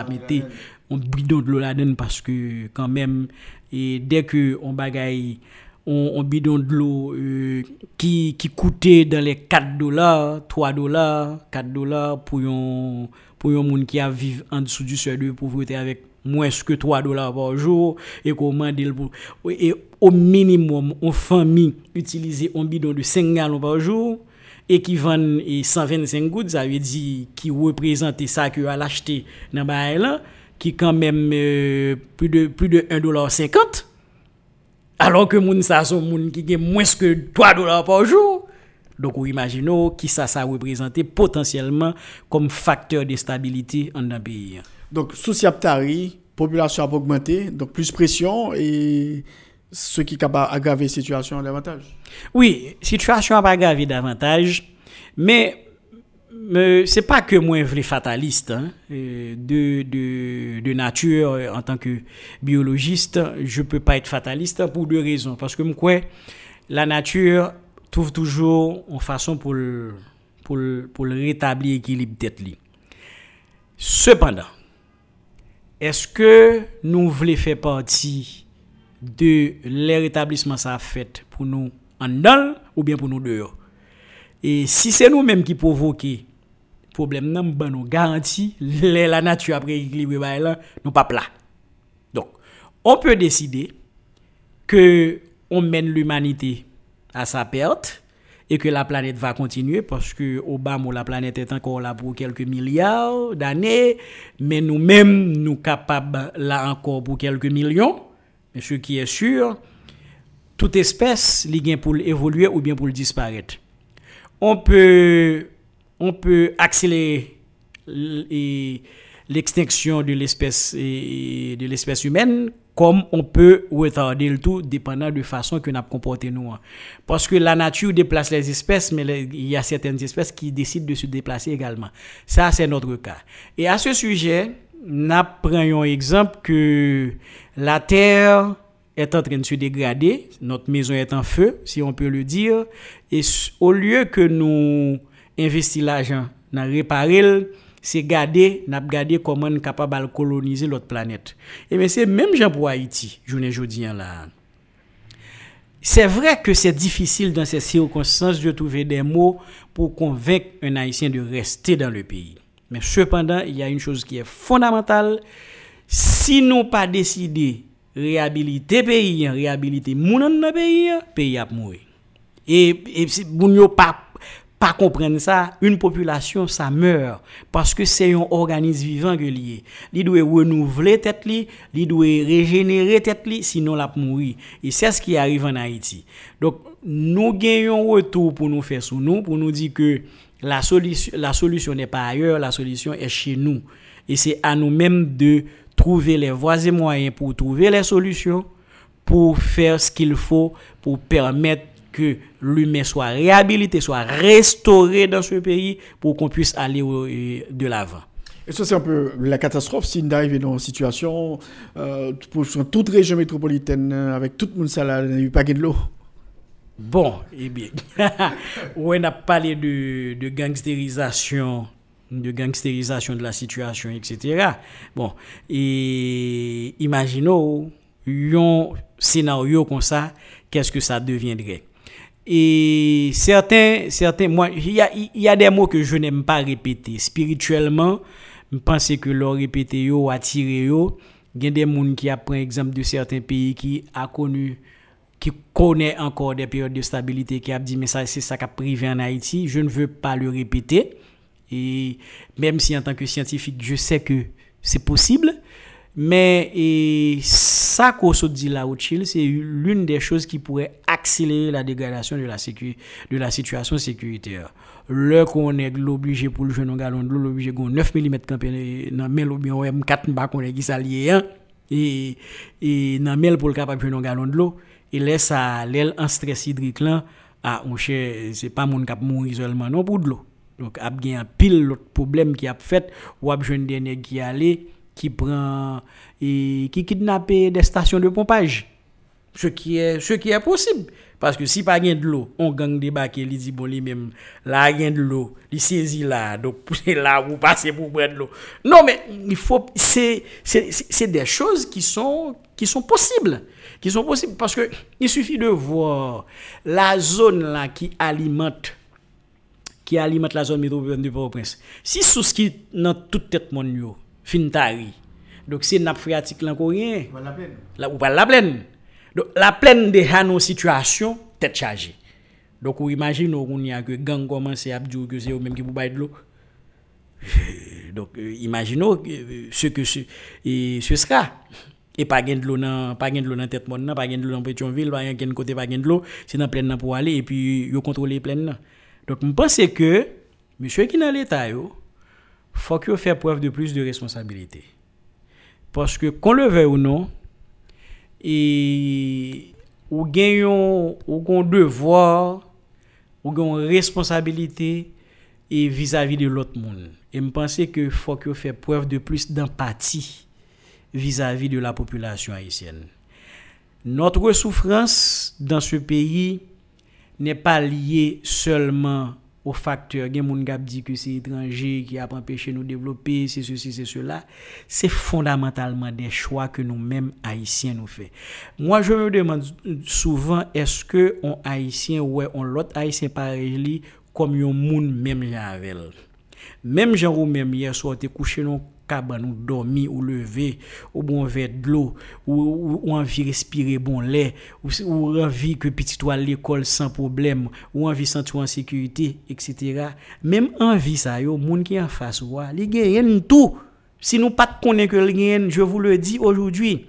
un bidon de l'eau là-dedans? Parce que quand même et dès que on bagaille on, bidon de l'eau euh, qui, qui coûtait dans les 4 dollars, 3 dollars, 4 dollars pour un pour un monde qui a vivre en dessous du seuil de pauvreté avec moins que 3 dollars par jour et au minimum une famille utiliser un bidon de 5 gallons par jour et qui vend 125 gouttes ça veut dire qui représente ça que a acheté dans là qui quand même euh, plus de plus de 1 dollar 50 alors que moun sont moun qui gagne moins que 3 dollars par jour. Donc, vous imaginez qui ça, ça représente potentiellement comme facteur de stabilité en un pays. Donc, sous Siaptari, population a augmenté, donc plus pression et ce qui va aggraver la situation davantage. Oui, situation va aggraver davantage, mais c'est pas que moi je fataliste hein. de, de, nature en tant que biologiste je peux pas être fataliste pour deux raisons. Parce que moi la nature trouve toujours une façon pour le, pour, pour le rétablir l'équilibre tête cependant est-ce que nous voulons faire partie de les rétablissements ça fait pour nous en dedans ou bien pour nous dehors? Et si c'est nous-mêmes qui provoquons problème nan ban nous la nature après équilibre ba là pas plat. Donc on peut décider que on mène l'humanité à sa perte et que la planète va continuer parce que au bas la planète est encore là pour quelques milliards d'années mais nous-mêmes nous capables là encore pour quelques millions. Mais ce qui est sûr toute espèce li pour évoluer ou bien pour disparaître. On peut on peut accélérer l'extinction de l'espèce de l'espèce humaine comme on peut retarder le tout dépendant de façon que nous comporté nous. Hein. Parce que la nature déplace les espèces, mais il y a certaines espèces qui décident de se déplacer également. Ça, c'est notre cas. Et à ce sujet, nous prenons exemple que la Terre est en train de se dégrader, notre maison est en feu, si on peut le dire, et au lieu que nous investi l'argent dans réparer c'est garder n'a garder comment on capable de coloniser l'autre planète. Et mais c'est même gens pour Haïti journée aujourd'hui là. C'est vrai que c'est difficile dans ces circonstances de trouver des mots pour convaincre un haïtien de rester dans le pays. Mais cependant il y a une chose qui est fondamentale. Si nous pas décidé réhabiliter pays réhabiliter moun dans pays pays a mourir et et si moun pas pas comprendre ça, une population, ça meurt. Parce que c'est un organisme vivant que lié. Il doit renouveler tête li, il doit régénérer tête li, sinon la mourir. Et c'est ce qui arrive en Haïti. Donc, nous gagnons retour pour nous faire sous nous, pour nous dire que la solution, la solution n'est pas ailleurs, la solution est chez nous. Et c'est à nous-mêmes de trouver les voies et moyens pour trouver les solutions, pour faire ce qu'il faut pour permettre que l'humain soit réhabilité, soit restauré dans ce pays pour qu'on puisse aller de l'avant. Et ça, c'est un peu la catastrophe si on arrive dans une situation euh, pour toute région métropolitaine avec tout le monde ça il n'y a pas de l'eau. Bon, eh bien, on a parlé de, de gangstérisation de gangstérisation de la situation, etc. Bon, et imaginons un scénario comme ça qu'est-ce que ça deviendrait? Et certains, certains, moi, il y a, des mots que je n'aime pas répéter. Spirituellement, je pense que leur répéter yo, attirer yo, il y a des gens qui apprennent exemple de certains pays qui a connu qui connaît encore des périodes de stabilité, qui a dit, mais ça, c'est ça qui a privé en Haïti. Je ne veux pas le répéter. Et même si en tant que scientifique, je sais que c'est possible, mais et ça qu'on se dit là c'est l'une des choses qui pourrait accélérer la dégradation de la, de la situation sécuritaire. Le qu'on est obligé pour le jeune galon de l'eau, l'obligé de 9 mm dans mel ou bien on 4 bas qu'on est qui s'allié hein. Et et dans mel pour le capable jeune galon de l'eau et laisse ça l'aile en stress hydrique là. Ah mon cher c'est pas mon cap mourir seulement non pour de l'eau. Donc a bien pile l'autre problème qui a fait ou a jeune dernier qui allé qui prend et qui kidnappe des stations de pompage ce qui est ce qui est possible parce que si pas de l'eau, on gang débarquer, il dit bon lui-même, là il de l'eau, il saisit là, donc c'est là vous passez pour prendre de l'eau. Non mais il faut c'est des choses qui sont qui sont possibles, qui sont possibles parce que il suffit de voir la zone là qui alimente qui alimente la zone métropolitaine de Port-au-Prince. Si sous ce qui dans toute tête mon fin tari. Donc c'est nappe phréatique là plaine. Là ou pas la plaine. Donc, la plaine de nos situation, tête chargée. Donc, vous imaginez qu'on y a que gang commence à dire que c'est eux même qui vous baillent de l'eau. Donc, euh, imaginons euh, ce que ce, et ce sera. Et pas de l'eau dans pas de l'eau dans tête monde pas de l'eau dans Pétionville, pas de côté pas de l'eau, c'est dans plaine pour aller et puis yo contrôler plaine Donc je pense que monsieur qui dans l'état yo faut qu'il fasse preuve de plus de responsabilité. Parce que qu'on le veuille ou non, et ou gagnons ou gon devoir ou gon responsabilité vis-à-vis de l'autre monde et me penser que faut que fait preuve de plus d'empathie vis-à-vis de la population haïtienne notre souffrance dans ce pays n'est pas liée seulement au facteur, gen moun gap dit que c'est étranger qui a empêché nous développer, c'est ceci, c'est cela. C'est fondamentalement des choix que nous-mêmes haïtiens nous faisons. Moi, je me demande souvent, est-ce que on haïtien ou on l'autre haïtien pareil comme un moun même. Même ou même hier soir, t'es couché dans cabane ou dormi ou lever ou bon verre de l'eau ou, ou, envie respirer bon lait ou, envie que petit toi l'école sans problème ou envie sentir en sécurité etc même envie ça yo moun qui en face ou li gagne tout. Si nous pas connaît que gagne je vous le dis aujourd'hui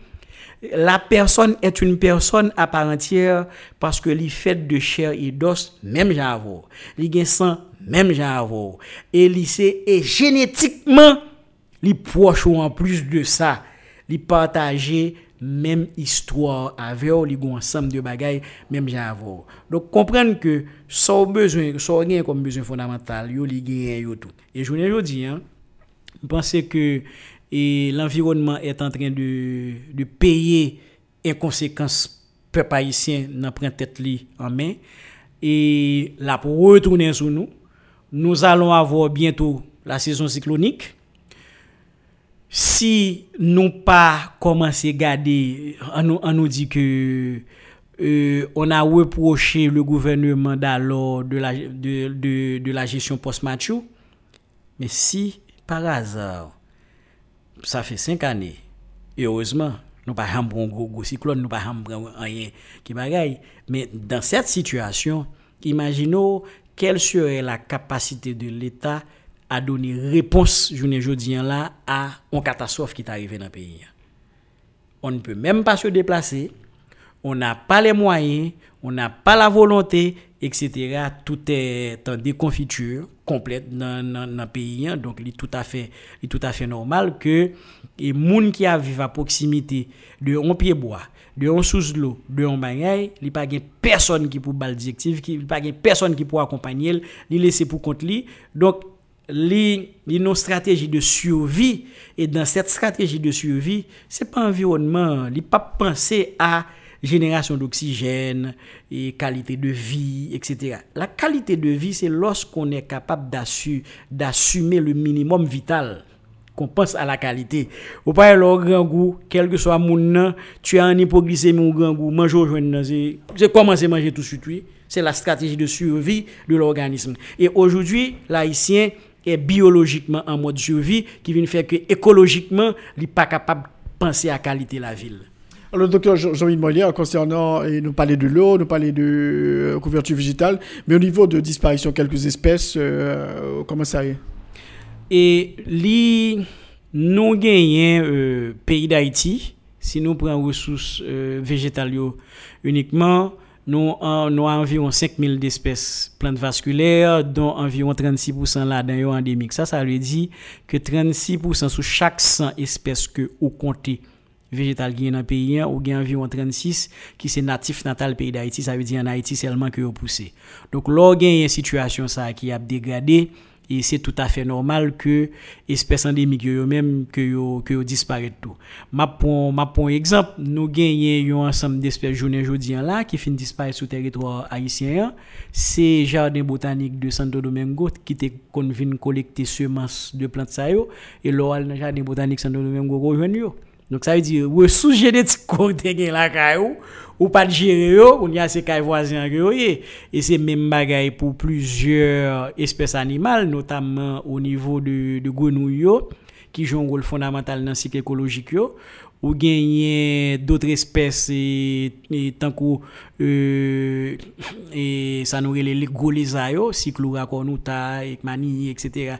la personne est une personne à part entière parce que li fait de chair et d'os même j'avoue. Li sang même j'avoue. Et li c'est génétiquement li proche ou en plus de ça, li partager même histoire avec ou li gon ensemble de bagaille même j'avoue. Donc comprendre que ça besoin, ça rien comme besoin fondamental, yo li gagne yo tout. Et je vous dis hein, pensez que et l'environnement est en train de, de payer en conséquence peuple haïtien dans prend tête li en main et là pour retourner sur nous, nous allons avoir bientôt la saison cyclonique si nous pas commencé à garder, on nous, dit que euh, on a reproché le gouvernement de la, de, de, la gestion post-match, mais si par hasard, ça fait cinq années, et heureusement, nous pas un gros, gros cyclone, nous pas rien qui bagaille, mais dans cette situation, imaginons quelle serait la capacité de l'État à donner réponse, je ne là, à une catastrophe qui est arrivée dans le pays. On ne peut même pas se déplacer, on n'a pas les moyens, on n'a pas la volonté, etc. Tout est en déconfiture complète dans, le pays. Hein. Donc, il est tout à fait, tout à fait normal que les gens qui vivent à proximité de un pied bois, de un sous l'eau, de un bagay, il n'y a pas personne qui peut bal directive, il n'y a pas personne qui peut accompagner, il laisser pour compte. Donc, li, une stratégie de survie et dans cette stratégie de survie c'est pas environnement li pas penser à génération d'oxygène et qualité de vie etc la qualité de vie c'est lorsqu'on est capable d'assumer le minimum vital qu'on pense à la qualité. Ou pas le grand goût, quel que soit mon nom, tu as un hypoglycémie ou grand goût, manger au c'est commencer à manger tout de suite. C'est la stratégie de survie de l'organisme. Et aujourd'hui, l'haïtien est biologiquement en mode survie qui vient faire que écologiquement, il n'est pas capable de penser à la qualité de la ville. Alors, docteur Jean-Yves Molière, concernant, et nous parler de l'eau, nous parler de euh, couverture végétale, mais au niveau de disparition, quelques espèces, euh, comment ça est? Et li, nous gagnons euh, pays d'Haïti, si nous prenons ressources euh, végétales uniquement, nous avons environ 5000 d'espèces plantes vasculaires, dont environ 36% là-dedans endémiques. Ça, ça veut dire que 36% sur chaque 100 espèces que vous comptez végétal qui dans le pays, ou bien environ 36 qui c'est natif natal pays d'Haïti, ça veut dire en Haïti seulement que vous poussez. Donc, là, il y a une situation ça, qui a dégradé, et c'est tout à fait normal que espèces endémiques yo même que yo disparaissent tout. Ma pour ma pour exemple, nous gagnons un ensemble d'espèces journée aujourd'hui là qui fin disparaître sur territoire haïtien, c'est jardin botanique de Santo Domingo qui était qu'on collecter semences de plantes ça et là dans jardin botanique Santo Domingo rejoindre. Donc ça veut dire ressources génétiques qu'on a la caillou ou pas de gérer on y a ces cailles voisins et c'est même bagaille pour plusieurs espèces animales notamment au niveau de de grenouilles qui jouent un rôle fondamental dans le cycle écologique ou gagner d'autres espèces et, et tant que euh, ça nous les gros lézards cornuta et mani etc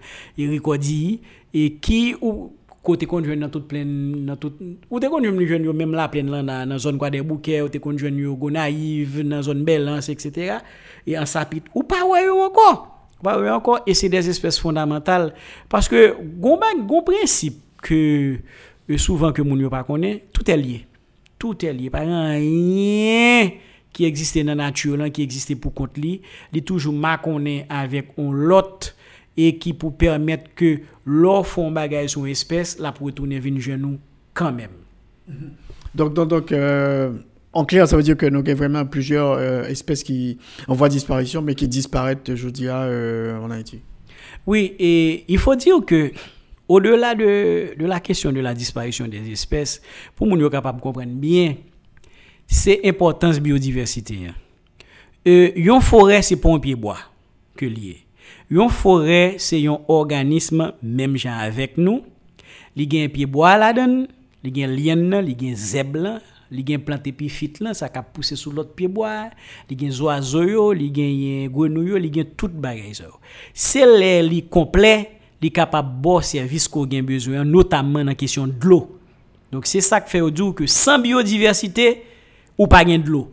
et qui ou côté qu'on dans toute pleine dans toute ou te qu'on jeune même la pleine là dans dans zone quoi des bouquets ou te qu'on jeune yo gonaïve dans zone balance etc et en sapit ou pas ouais encore pas ouais encore et c'est des espèces fondamentales. Parce que gon gon principe que souvent que moun yo pas connaît tout est lié. Tout est lié. Pas rien qui existait dans la nature qui existait pour compte li li toujours ma connaît avec un lot et qui pour permettre que l'or font bagage sur espèce la pour retourner venir genou quand même. Donc donc, donc euh, en clair, ça veut dire que nous avons vraiment plusieurs euh, espèces qui en voie de disparition, mais qui disparaissent, je dirais, euh, en Haïti. Oui, et il faut dire que au-delà de, de, la question de la disparition des espèces, pour nous être capable de comprendre bien, c'est l'importance biodiversité. Euh, une forêt, c'est pas un pied bois que lié. Yon forêt, c'est un organisme, même gens avec nous. Li gen pied bois la donne, li gen lien, li gen là, li gen plante ça ka pousser sous l'autre pied bois, li gen oiseaux yo, li gen grenouille li gen tout bagay ça. C'est les li complet, li capable bon service qu'on gen besoin notamment dans question de l'eau. Donc c'est ça qui fait dire que sans biodiversité ou pas gen de l'eau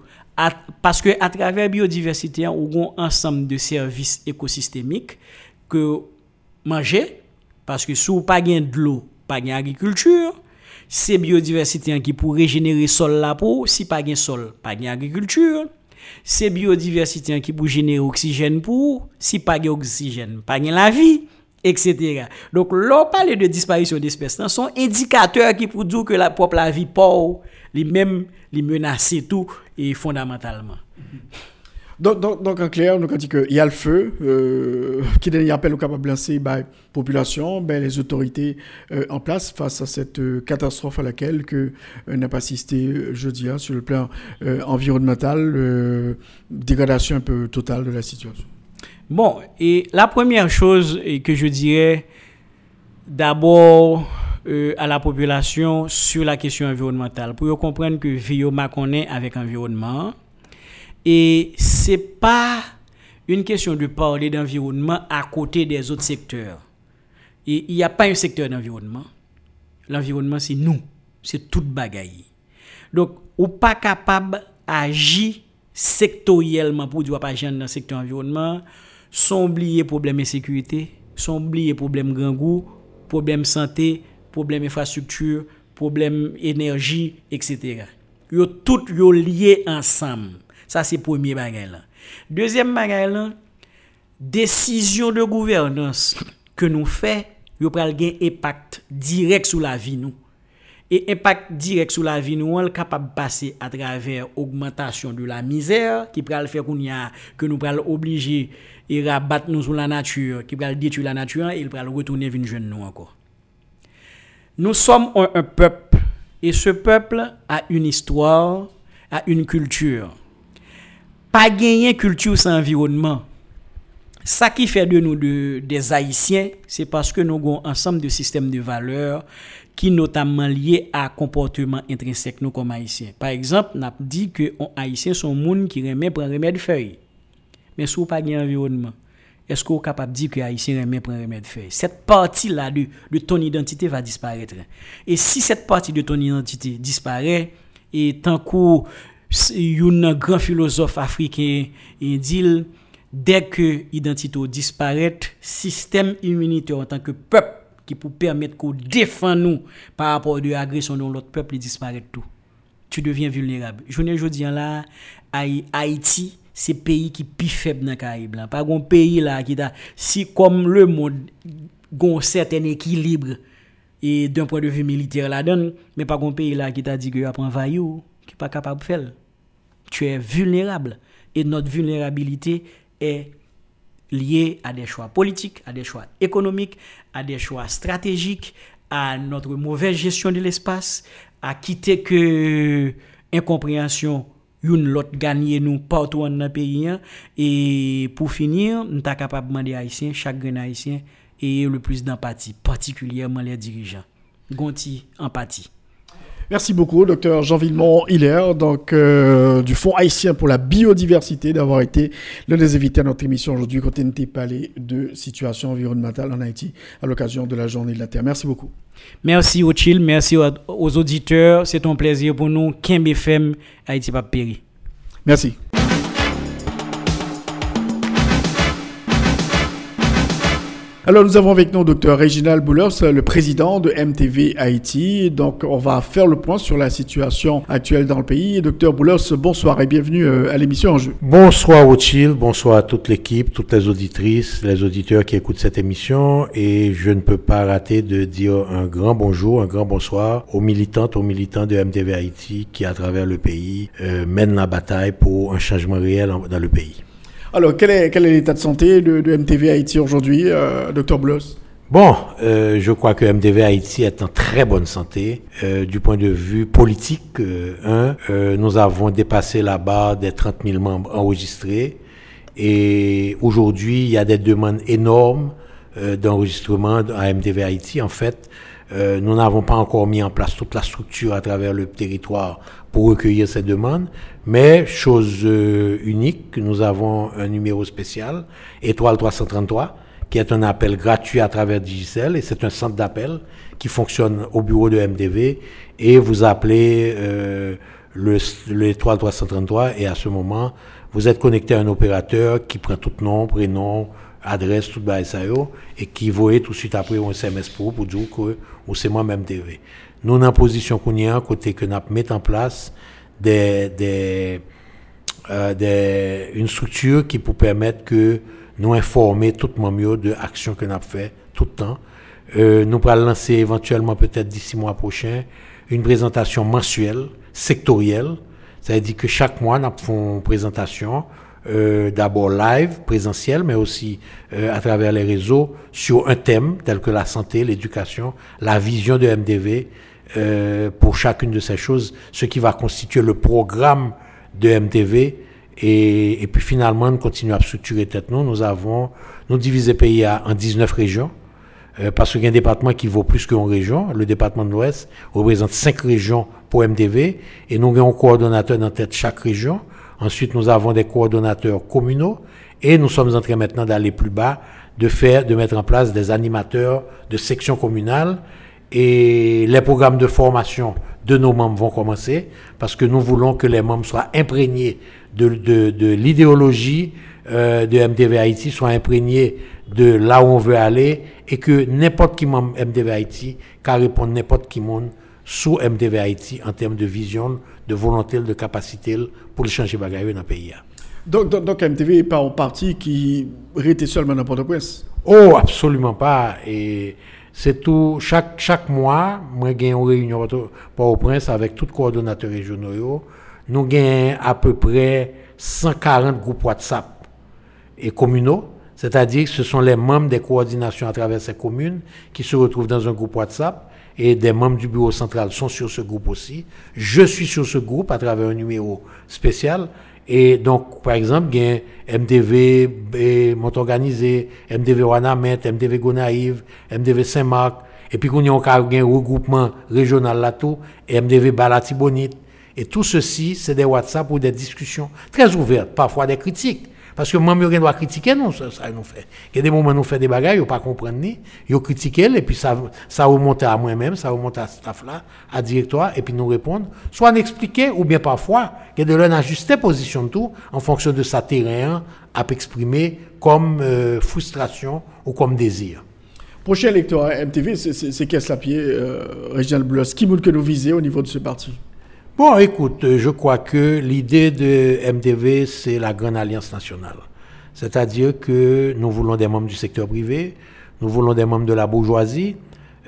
parce que à travers biodiversité, on a un ensemble de services écosystémiques que manger, parce que si vous pas de l'eau, pas d'agriculture, c'est biodiversité qui pour régénérer sol là pour, si pas de sol, pas d'agriculture. C'est biodiversité qui pour générer oxygène pour, si pas d'oxygène, pas de la vie, etc. Donc, l'on parle de disparition d'espèces, sont indicateurs qui pour dire que la propre la vie pauvre, les mêmes les tout et fondamentalement. Donc, donc, donc, en clair, nous avons dit qu'il y a le feu, euh, qui donne appel au capable lancer la population, ben, les autorités euh, en place face à cette euh, catastrophe à laquelle que euh, n'a pas assisté jeudi hein, sur le plan environnemental, dégradation un peu totale de la situation. Bon, et la première chose que je dirais, d'abord, euh, à la population sur la question environnementale pour comprendre que vie connaît avec environnement et c'est pas une question de parler d'environnement à côté des autres secteurs. Et il n'y a pas un secteur d'environnement. L'environnement c'est nous, c'est toute bagaille. Donc ou pas capable d'agir sectoriellement pour dire pas dans le secteur environnement, sans oublier problème de sécurité, sans oublier problème grand goût, problème santé, problème infrastructure, problème énergie, etc. Yo tout yo lié ensemble. Ça c'est premier bagage. Deuxième bagage là, décision de gouvernance que nous fait, yo pral gen impact direct sur la vie nous. Et impact direct sur la vie nous, on est capable de passer à travers augmentation de la misère qui pral faire qu'on y a que nous pral obliger et rabattre nous sur la nature, qui pral détruire la nature et il pral retourner vers jeune nous encore. Nous sommes un, peuple et ce peuple a une histoire, a une culture. Pas gagner culture sans environnement. Ça qui fait de nous des Haïtiens, c'est parce que nous avons un ensemble de systèmes de valeurs qui notamment liés à comportement intrinsèque nous comme Haïtiens. Par exemple, on a dit que les Haïtiens sont monde qui remet prendre remède feuille. Mais si vous pas environnement, est-ce vous êtes capable de dire que Haïtien remet prendre remède feuille Cette partie-là de, de ton identité va disparaître. Et si cette partie de ton identité disparaît, et tant un grand philosophe africain dit dès que l'identité disparaît, système immunitaire en tant que peuple qui peut permettre qu'on défend nous par rapport à l'agression de l'autre peuple disparaît tout. Tu deviens vulnérable. Je ne dis là, Haïti, c'est pays qui plus faible dans le Caraïbe. Pas un pays là qui a, si comme le monde a un certain équilibre et d'un point de vue militaire mais pas un pays là qui t'a dit que un vaillou, qui n'est pas capable de faire. Tu es vulnérable. Et notre vulnérabilité est liée à des choix politiques, à des choix économiques, à des choix stratégiques, à notre mauvaise gestion de l'espace, à quitter que incompréhension une l'autre gagner nous partout dans le pays et pour finir nous sommes capable de demander haïtien chaque haïtien et le plus d'empathie particulièrement les dirigeants. Gonti empathie Merci beaucoup, docteur Jean Villemont-Hiller, donc euh, du Fonds haïtien pour la biodiversité, d'avoir été l'un des invités à notre émission aujourd'hui, quand on parlé de situation environnementale en Haïti à l'occasion de la Journée de la Terre. Merci beaucoup. Merci au Chill, merci aux auditeurs. C'est un plaisir pour nous. Kim Haïti Papéry. Merci. Alors nous avons avec nous docteur Réginald Boulers, le président de MTV Haïti. Donc on va faire le point sur la situation actuelle dans le pays. Docteur Boulers, bonsoir et bienvenue euh, à l'émission en jeu. Bonsoir Rothschild, bonsoir à toute l'équipe, toutes les auditrices, les auditeurs qui écoutent cette émission. Et je ne peux pas rater de dire un grand bonjour, un grand bonsoir aux militantes, aux militants de MTV Haïti qui à travers le pays euh, mènent la bataille pour un changement réel dans le pays. Alors, quel est, l'état de santé de, MTV Haïti aujourd'hui, euh, docteur Bloss? Bon, euh, je crois que MTV Haïti est en très bonne santé. Euh, du point de vue politique, nous avons dépassé la barre des 30 000 membres enregistrés. Et aujourd'hui, il y a des demandes énormes d'enregistrement à MTV Haïti. En fait, nous n'avons pas encore mis en place toute la structure à travers le territoire pour recueillir ces demandes. Mais, chose euh, unique, nous avons un numéro spécial, étoile 333, qui est un appel gratuit à travers Digicel, et c'est un centre d'appel qui fonctionne au bureau de MDV, et vous appelez euh, l'étoile 333, et à ce moment, vous êtes connecté à un opérateur qui prend tout nom, prénom, adresse, tout bas et qui voit tout de suite après un SMS pour pour dire que c'est moi-même TV nous en position qu'on y a, côté que nous mettre en place euh, une structure qui peut permettre que nous informer tout le monde mieux de l'actions que nous avons tout le temps. Euh, nous allons lancer éventuellement, peut-être d'ici mois prochain, une présentation mensuelle, sectorielle. C'est-à-dire que chaque mois, nous faisons une présentation, euh, d'abord live, présentiel, mais aussi euh, à travers les réseaux, sur un thème tel que la santé, l'éducation, la vision de MDV, euh, pour chacune de ces choses, ce qui va constituer le programme de MTV. Et, et puis finalement, nous continuons à structurer tête nous. Nous avons, nous divisé le pays en 19 régions. Euh, parce qu'il y a un département qui vaut plus qu'une région. Le département de l'Ouest représente cinq régions pour MTV. Et nous avons un coordonnateur dans tête chaque région. Ensuite, nous avons des coordonnateurs communaux. Et nous sommes en train maintenant d'aller plus bas, de faire, de mettre en place des animateurs de sections communales et les programmes de formation de nos membres vont commencer parce que nous voulons que les membres soient imprégnés de, l'idéologie euh, de MDV Haïti, soient imprégnés de là où on veut aller et que n'importe qui membre MDV Haïti car répondre n'importe qui monde sous MDV Haïti en termes de vision, de volonté, de capacité pour changer bagaille dans le pays. Donc, donc, donc MTV n'est pas un parti qui était seulement dans Port-au-Prince Oh, absolument pas. Et c'est tout, chaque, chaque mois, moi, j'ai une réunion pour au prince avec tous les coordonnateurs régionaux. Nous avons à peu près 140 groupes WhatsApp et communaux. C'est-à-dire que ce sont les membres des coordinations à travers ces communes qui se retrouvent dans un groupe WhatsApp et des membres du bureau central sont sur ce groupe aussi. Je suis sur ce groupe à travers un numéro spécial. Et donc, par exemple, il y a MDV Montorganisé, MDV Wanamet, MDV Gonaïve, MDV Saint-Marc, et puis qu'on y a un regroupement régional là tout, MDV Balatibonite. Et tout ceci, c'est des WhatsApp ou des discussions très ouvertes, parfois des critiques. Parce que moi, je dois critiquer, non, ça, ça nous fait. Il y a des moments où nous faisons des bagages, ils pas comprendre ni. Ils critiquent, et puis ça, ça remonte à moi-même, ça remonte à staff-là, à directoire, et puis nous répondre. Soit en expliquer, ou bien parfois, il y a de l'un ajuster position de tout, en fonction de sa terrain, à exprimer comme euh, frustration ou comme désir. Prochain électorat MTV, c'est qu'est-ce la pied, euh, Réginald Bloss Qui veut que nous viser au niveau de ce parti? Bon, écoute, je crois que l'idée de MTV, c'est la grande alliance nationale. C'est-à-dire que nous voulons des membres du secteur privé, nous voulons des membres de la bourgeoisie,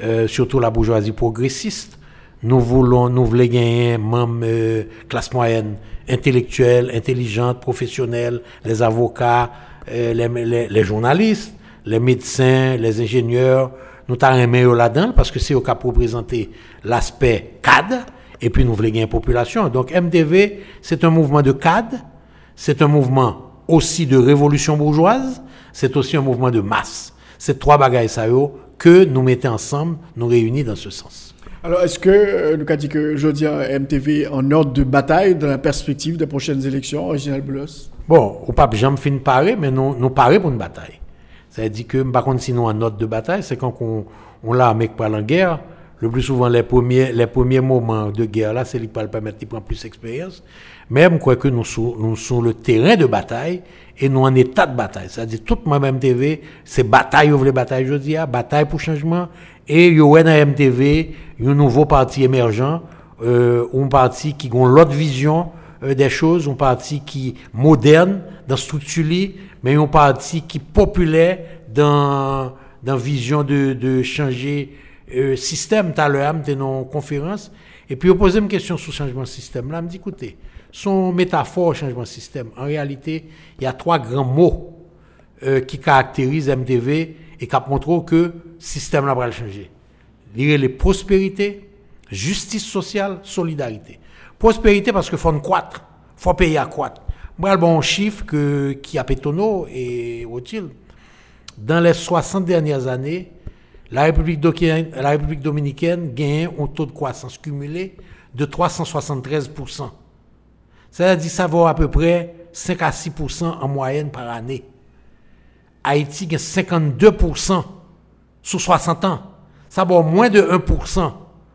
euh, surtout la bourgeoisie progressiste. Nous voulons, nous voulons gagner membres euh, classe moyenne, intellectuelle, intelligente, professionnelle, les avocats, euh, les, les, journalistes, les médecins, les ingénieurs. Nous t'avons là-dedans parce que c'est au cas pour présenter l'aspect cadre et puis nous voulons gagner population. Donc MDV, c'est un mouvement de cadre, c'est un mouvement aussi de révolution bourgeoise, c'est aussi un mouvement de masse. C'est trois bagailles ça que nous mettons ensemble, nous réunissons dans ce sens. Alors, est-ce que euh, nous avons dit que je dis MTV en ordre de bataille dans la perspective des prochaines élections, Original Blos Bon, au pape, j'en fin parler, mais nous, nous parler pour une bataille. Ça veut dire que, par contre, sinon, en ordre de bataille, c'est quand on, on l'a mec par la guerre, le plus souvent, les premiers, les premiers moments de guerre, là, c'est lui qui permettre de prendre plus d'expérience. Même quoi que nous sommes nous le terrain de bataille et nous en état de bataille. C'est-à-dire, toute ma MTV, c'est bataille, ouvre les batailles, je dis, ah, bataille pour changement. Et il y a un MTV, un nouveau parti émergent, euh, un parti qui a l'autre vision euh, des choses, un parti qui moderne dans structure, mais un parti qui populaire dans, dans vision de, de changer euh, système, tout à l'heure, dans conférence, et puis, on posait une question sur le changement de système. Là, me dit, écoutez, son métaphore changement de système, en réalité, il y a trois grands mots euh, qui caractérisent MTV et qui montrent que le système là va changer. Il les prospérité, justice sociale, solidarité. Prospérité parce qu'il faut croître, faut payer à croître. Moi, le bon chiffre que, qui a pétonné et utile. Dans les 60 dernières années, la République, dominicaine gagne un taux de croissance cumulé de 373%. C'est-à-dire ça vaut à peu près 5 à 6% en moyenne par année. Haïti gagne 52% sur 60 ans. Ça vaut moins de 1%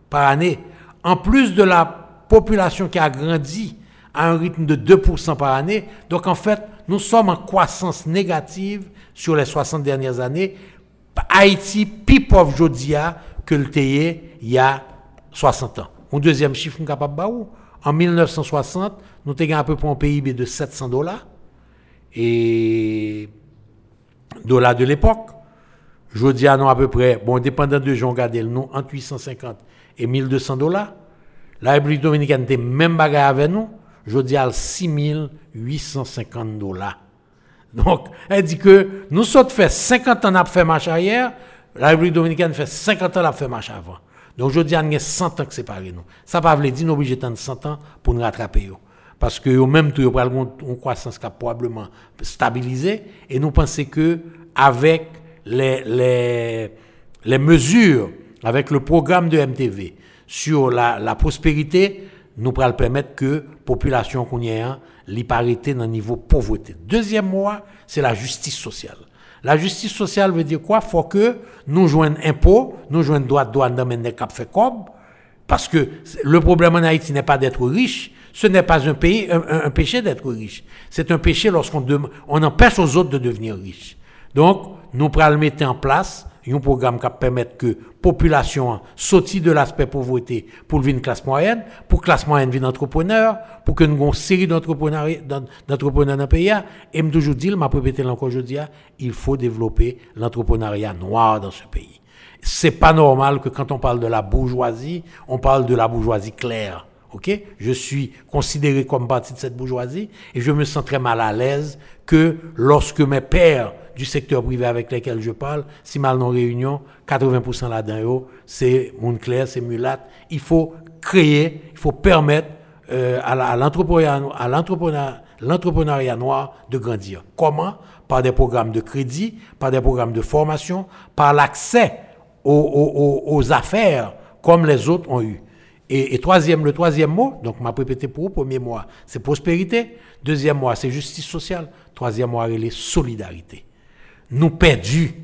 par année. En plus de la population qui a grandi à un rythme de 2% par année. Donc en fait, nous sommes en croissance négative sur les 60 dernières années Haïti plus pauvre aujourd'hui que le TIE il y a 60 ans. Un deuxième chiffre nous capable En 1960, nous avons à peu près un PIB de 700 dollars et dollars de l'époque. Je dis à nous à peu près, bon, dépendant de regardez le nom, entre 850 et 1200 dollars. La République dominicaine était même bagarre avec nous. Je dis à 6850 dollars. Donc, elle dit que nous sommes fait 50 ans à faire marche arrière, la République dominicaine fait 50 ans à faire marche avant. Donc, je dis, y a 100 ans que séparés nous. Ça ne veut pas dire nous obligés de 100 ans pour nous rattraper. Parce que même tout, a une croissance qui a probablement stabilisé et nous pensons que avec les, mesures, avec le programme de MTV sur la, prospérité, nous pourrons permettre que la population qu'on l'hyparité dans le niveau pauvreté. Deuxième mois, c'est la justice sociale. La justice sociale veut dire quoi? Faut que nous joignons impôts, nous joignons droit de douane dans comme, parce que le problème en Haïti n'est pas d'être riche, ce n'est pas un, pays, un, péché d'être riche. C'est un péché lorsqu'on on empêche aux autres de devenir riches. Donc, nous le mettre en place un programme qui permet que la population sorti de l'aspect pauvreté pour une classe moyenne, pour que classe moyenne vienne entrepreneur, pour que nous ayons une série d'entrepreneurs dans le pays. Et je toujours dit, je répété encore aujourd'hui, il faut développer l'entrepreneuriat noir dans ce pays. C'est pas normal que quand on parle de la bourgeoisie, on parle de la bourgeoisie claire. ok? Je suis considéré comme partie de cette bourgeoisie et je me sens très mal à l'aise que lorsque mes pères du secteur privé avec lesquels je parle, si mal non réunion, 80% là-dedans, c'est monde c'est mulâtre. Il faut créer, il faut permettre euh, à l'entrepreneuriat noir de grandir. Comment? Par des programmes de crédit, par des programmes de formation, par l'accès aux, affaires comme les autres ont eu. Et, troisième, le troisième mot, donc m'a répété pour vous, premier mois, c'est prospérité. Deuxième mois, c'est justice sociale. Troisième mois, c'est solidarité. Nous perdu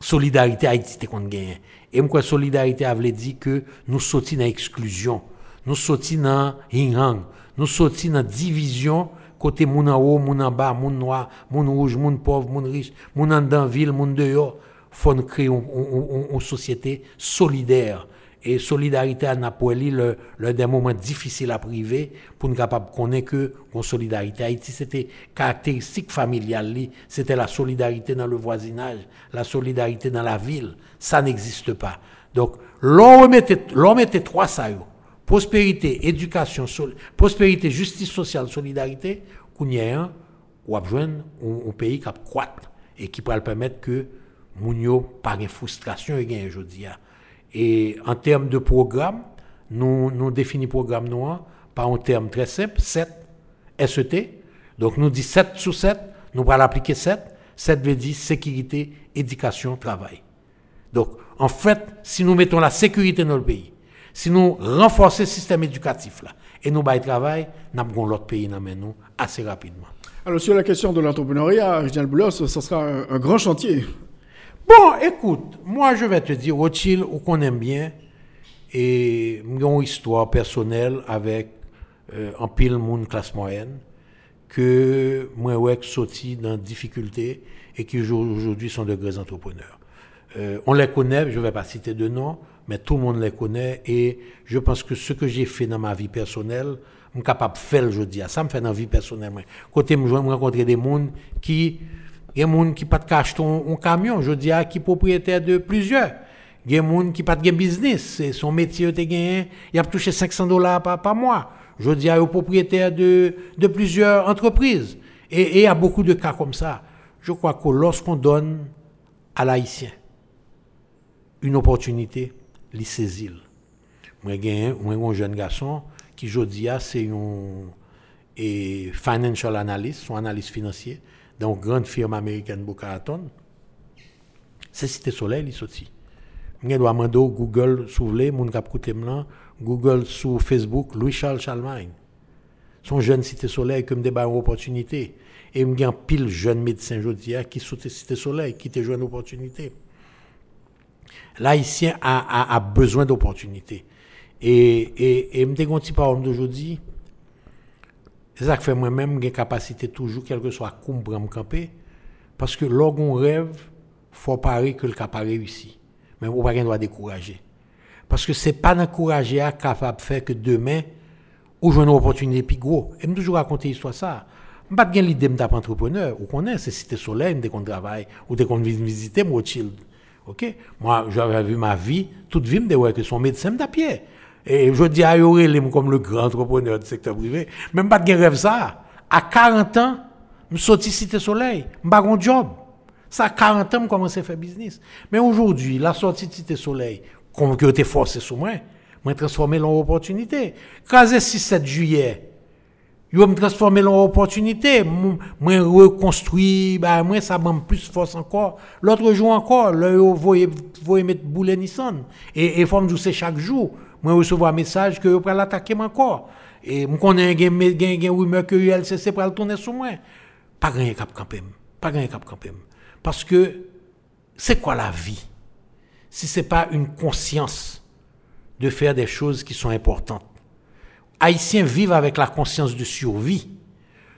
solidarité Haïti qu'on gagne. Et moi, solidarité avait dit que nous sortis dans l'exclusion, nous sortis dans yin nous sortis dans division côté moun en haut, moun en bas, moun noir, moun rouge, moun pauvre, moun riche, moun en dans ville, moun dehors. Faut créer une société solidaire et solidarité à Napoli, le, le des moments difficiles à priver pour nous capable connaître que en solidarité. Haïti, c'était caractéristique familiale, c'était la solidarité dans le voisinage, la solidarité dans la ville. Ça n'existe pas. Donc, l'on mettait trois ça, prospérité, éducation, prospérité, justice sociale, solidarité, qu'on y a un, ou un, un pays qui croître et qui pourrait permettre que Mounio, par une frustration, et gagne aujourd'hui. Et en termes de programme, nous, nous définissons programme noir par un terme très simple, 7, SET. Donc nous disons 7 sur 7, nous allons l'appliquer 7. 7 veut dire sécurité, éducation, travail. Donc en fait, si nous mettons la sécurité dans le pays, si nous renforçons le système éducatif là, et nous baillons travail, nous avons l'autre pays dans nous assez rapidement. Alors sur la question de l'entrepreneuriat, Reginald Boulos, ce sera un grand chantier Bon, écoute, moi je vais te dire, Rothschild, ou qu'on aime bien, et une histoire personnelle avec euh, un pile monde classe moyenne, que moi, ouais, sorti dans difficulté et qui aujourd'hui sont de grands entrepreneurs. Euh, on les connaît, je ne vais pas citer de nom, mais tout le monde les connaît et je pense que ce que j'ai fait dans ma vie personnelle, je suis capable de faire aujourd'hui. Ça me fait dans la vie personnelle. Côté, je rencontrer des gens qui il y a des gens qui pas acheter un, camion, je dis, qui propriétaire de plusieurs. Il y a des gens qui pas de business, son métier, il a touché 500 dollars par, mois. Je dis, aux propriétaire de, de plusieurs entreprises. Et, il y a beaucoup de cas comme ça. Je crois que lorsqu'on donne à l'haïtien une opportunité, il saisit. Moi, j'ai un jeune garçon qui, je dis, c'est un financial analyst, un analyste financier donc grande firme américaine Boca Raton, c'est Cité Soleil, il sorti. Je dois demander Google s'ouvrir, mon Google sur Facebook, Louis-Charles Charlemagne. Son jeune Cité Soleil comme des une opportunité. Et y a pile jeune médecin aujourd'hui qui sont Cité Soleil, qui te une opportunité. L'haïtien a, a, a besoin d'opportunités. Et, et, et me un parole d'aujourd'hui, c'est ça que fait moi-même j'ai capacité toujours, quel que soit comme pour me camper. Parce que lorsqu'on rêve, faut parier que le cap a réussi. Mais on ne doit décourager. Parce que ce n'est pas d'encourager à capable faire que demain, ou j'ai une opportunité plus gros. Et je toujours raconter l'histoire ça. Je pas l'idée d'être entrepreneur. Ou connaît, c'est Cité Soleil, dès qu'on travaille, ou dès qu'on visiter Rothschild. OK? Moi, j'avais vu ma vie, toute vie, me disait que son médecin me pied. Et je dis à Yorel, comme le grand entrepreneur du secteur privé, même pas de rêve ça. À 40 ans, je sorti Cité Soleil, je un job. Ça, à 40 ans, je commence à faire business. Mais aujourd'hui, la sortie de Cité Soleil, comme que été forcé sur moi, je transformé en opportunité. C'est 6-7 juillet, je me transformer en opportunité. Moi, reconstruire, bah, moi, ça m'a plus force encore. L'autre jour encore, là, vous voyez, mettre boulet Nissan. Et, et faut me chaque jour moi recevoir un message que vous pourrez l'attaquer encore. Et je connais un rumeur que l'ULCC pour tourner sur moi. Pas grand cap campé. Pas grand cap. Parce que c'est quoi la vie si ce n'est pas une conscience de faire des choses qui sont importantes Haïtiens vivent avec la conscience de survie.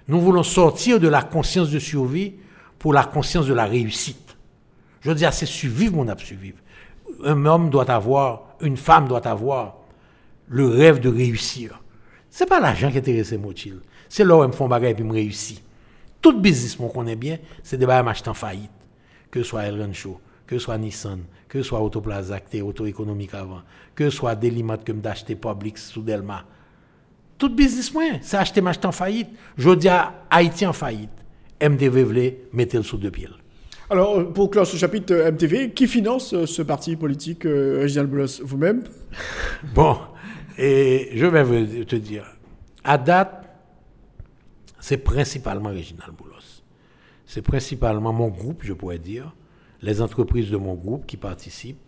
Nous voulons sortir de la conscience de survie pour la conscience de la réussite. Je veux dire, c'est survivre, mon a survivre. Un homme doit avoir une femme doit avoir le rêve de réussir. Ce n'est pas l'argent qui intéresse Motil. C'est là où me font bagaille et me réussit. Tout business, qu'on connaît bien, c'est des bagages en faillite. Que ce soit El Show, que ce soit Nissan, que ce soit Autoplaza, Auto Économique avant, que ce soit Delimat que d'acheter Publix sous Delma. Tout business, c'est acheter machin en faillite. Je dis à Haïti en faillite. MDV voulait mettre le sous deux pieds. Alors, pour clore ce chapitre MTV, qui finance ce parti politique, Réginald Boulos Vous-même? Bon, et je vais te dire, à date, c'est principalement Réginald Boulos. C'est principalement mon groupe, je pourrais dire, les entreprises de mon groupe qui participent.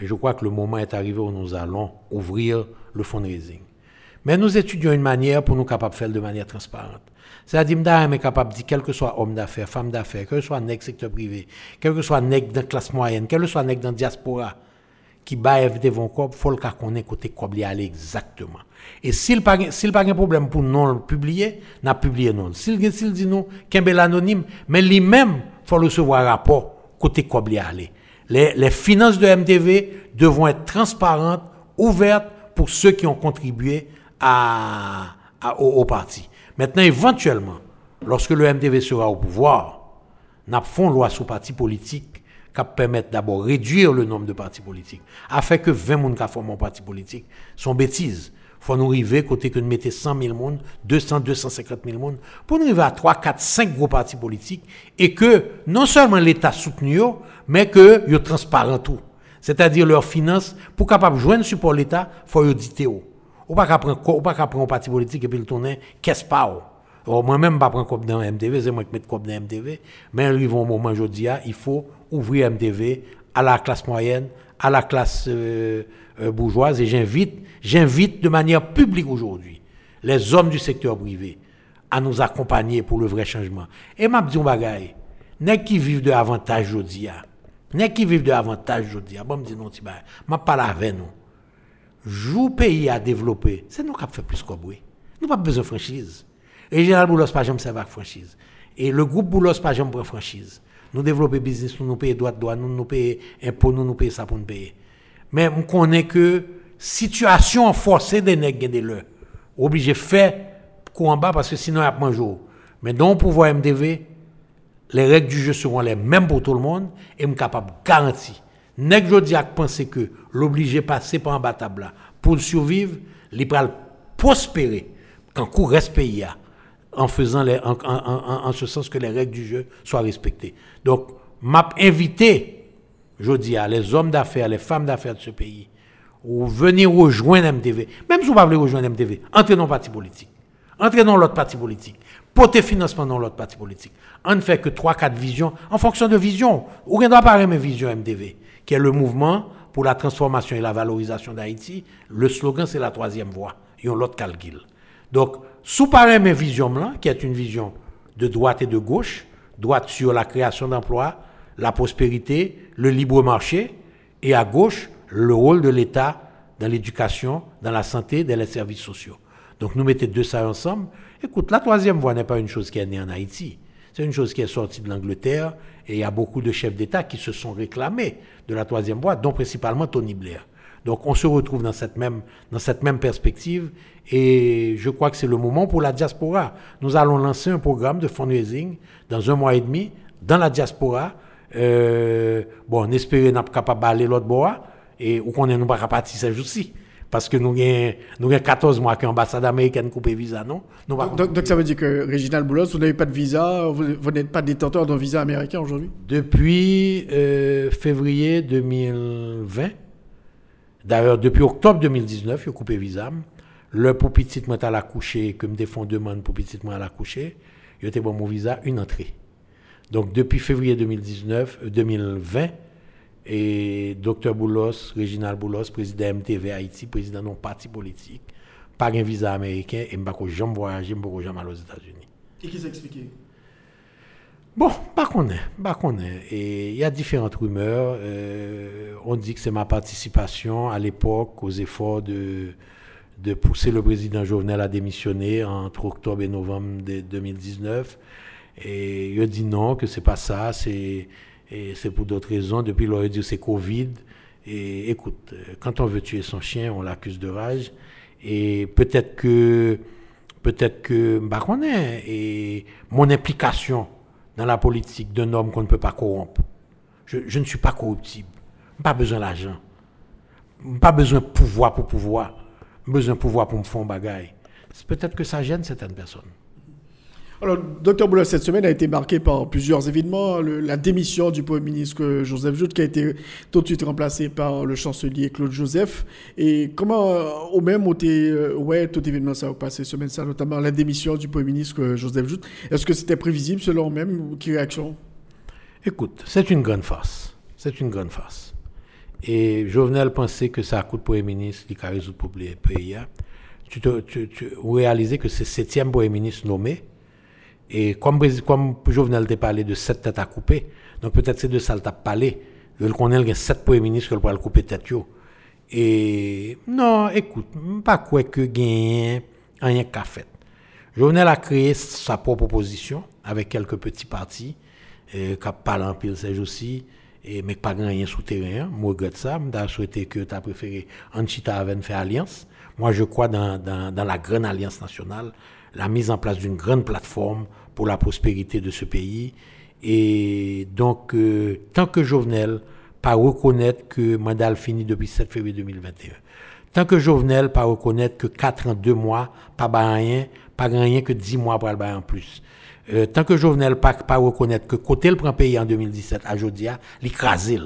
Mais je crois que le moment est arrivé où nous allons ouvrir le fundraising. Mais nous étudions une manière pour nous capables de faire de manière transparente. C'est-à-dire, nous est capable de dire, quel que soit homme d'affaires, femme d'affaires, quel que soit nègre secteur privé, quel que soit dans la classe moyenne, quel que soit dans la diaspora, qui bat FD vont il faut le ait côté quoi aller exactement. Et s'il pas s'il pas un problème pour non publier, n'a publié non. S'il dit non, qu'un bel anonyme, mais lui-même faut recevoir rapport côté quoi aller. Les, les finances de MTV devront être transparentes, ouvertes pour ceux qui ont contribué à, au, parti. Maintenant, éventuellement, lorsque le MTV sera au pouvoir, n'a fond loi sur parti politique qui permettre d'abord réduire le nombre de partis politiques, afin que 20 personnes qui forment un parti politique sont bêtises. faut nous arriver côté que nous mettons 100 000 personnes, 200, 250 000 personnes, pour nous arriver à 3, 4, 5 gros partis politiques, et que non seulement l'État soutenu, mais que transparent tout. C'est-à-dire leurs finances, pour capable de joindre support l'État, il faut auditer. Ou pas qu'à prendre un parti politique et puis le tourner, qu'est-ce pas Moi-même, je ne pas prendre comme dans MTV, c'est moi qui mets comme dans MTV. Mais arrive un moment, je dis, il faut ouvrir MTV à la classe moyenne, à la classe euh, euh, bourgeoise. Et j'invite, j'invite de manière publique aujourd'hui les hommes du secteur privé à nous accompagner pour le vrai changement. Et m'a dit un bagaille, qui vivent de avantage aujourd'hui, n'est qui vivent de avantage aujourd'hui, bon me dit non, m'a pas avec nous jour pays à développer, c'est nous qui avons fait plus que Nous n'avons pas besoin de franchise. Et Général Boulos, pas jamais avec franchise. Et le groupe Boulos, pas jamais prend franchise. Nous développer business, nous nous payons droit de droit, nous nous payons impôts, nous nous payons ça pour nous payer. Mais on connaît que situation forcée des nègres des le obligé de faire bas parce que sinon il y a pas jour. Mais dans le pouvoir MDV, les règles du jeu seront les mêmes pour tout le monde et je suis capable de garantir Nèg jodi a pensé que l'obligé passer par un bas là pour survivre, il prospérer quand coup reste pays en faisant en, en, en, ce sens que les règles du jeu soient respectées. Donc, m'a je dis à les hommes d'affaires, les femmes d'affaires de ce pays, ou venir rejoindre MTV. Même si vous ne voulez rejoindre MTV, entrez dans le parti politique. Entrez dans l'autre parti politique. Portez financement dans l'autre parti politique. On ne fait que 3-4 visions en fonction de vision. Ou ne doit pas mes vision MTV qui est le mouvement pour la transformation et la valorisation d'Haïti. Le slogan, c'est la troisième voie. Ont l'autre calcul. Donc, sous pareil mes vision là, qui est une vision de droite et de gauche, droite sur la création d'emplois, la prospérité, le libre marché, et à gauche, le rôle de l'État dans l'éducation, dans la santé, dans les services sociaux. Donc nous mettons deux ça ensemble. Écoute, la troisième voie n'est pas une chose qui est née en Haïti. C'est une chose qui est sortie de l'Angleterre et il y a beaucoup de chefs d'État qui se sont réclamés de la troisième voie, dont principalement Tony Blair. Donc on se retrouve dans cette même, dans cette même perspective et je crois que c'est le moment pour la diaspora. Nous allons lancer un programme de fundraising dans un mois et demi dans la diaspora. Euh, bon, on espère qu'on capable d'aller l'autre bois et qu'on n'est pas capable de aussi parce que nous avons 14 mois qu'ambassade américaine coupe visa, non? Donc, donc, ça veut dire que, Réginald Boulos, vous n'avez pas de visa, vous, n'êtes pas détenteur d'un visa américain aujourd'hui? Depuis euh, février 2020, d'ailleurs depuis octobre 2019, a coupé visa. Le pour petit moi à la coucher, que me défend demande pour petit moi à la coucher, il était bon mon visa, une entrée. Donc depuis février 2019, 2020, et Dr Boulos, Réginald Boulos, président MTV Haïti, président d'un parti politique, pas un visa américain et je ne jamais voyager, je ne jamais aller aux États-Unis. Et qui s'est expliqué? Bon, pas qu'on est, pas qu'on est. Et il y a différentes rumeurs. Euh, on dit que c'est ma participation à l'époque aux efforts de, de pousser le président Jovenel à démissionner entre octobre et novembre de 2019. Et il dit non, que c'est pas ça, c'est et c'est pour d'autres raisons. Depuis, aurait dit c'est Covid. Et écoute, quand on veut tuer son chien, on l'accuse de rage. Et peut-être que, peut-être que, bah, on est, et mon implication dans la politique d'un homme qu'on ne peut pas corrompre. Je, ne suis pas corruptible. Pas besoin d'argent. Pas besoin de pouvoir pour pouvoir. Besoin de pouvoir pour me faire un bagaille. Peut-être que ça gêne certaines personnes. Alors, docteur Boula, cette semaine a été marquée par plusieurs événements. la démission du Premier ministre Joseph Jout, qui a été tout de suite remplacé par le chancelier Claude Joseph. Et comment, euh, au même, euh, ouais, tout événement ça a passé cette semaine, ça, notamment la démission du Premier ministre Joseph Jout. Est-ce que c'était prévisible selon même Quelle réaction? Écoute, c'est une grande farce. C'est une grande farce. Et Jovenel pensait que ça coûte Premier ministre qui a résolu le pays. Tu, te, tu, tu réalisais que c'est le septième Premier ministre nommé et comme, comme Jovenel t'a parlé de sept têtes à couper, donc peut-être c'est de ça qu'il t'a parlé. Connaît, il y a sept premiers ministres qui pourraient couper tête. Et non, écoute, pas quoi que gagne rien qu'à fait. Jovenel a créé sa propre opposition avec quelques petits partis, euh, qui parlent en pile ces aussi, et, mais pas rien souterrain. Moi, je regrette ça. Je souhaité que tu as préféré Anchita Aven faire alliance. Moi, je crois dans, dans, dans la grande alliance nationale, la mise en place d'une grande plateforme pour la prospérité de ce pays. Et donc, euh, tant que Jovenel pas reconnaître que mandat fini depuis 7 février 2021, tant que Jovenel pas reconnaître que 4 ans, 2 mois, pas rien, pas rien que 10 mois pour le en plus. Euh, tant que Jovenel pas, pas reconnaître que côté le prend pays en 2017 à Jodia, l'écrasil.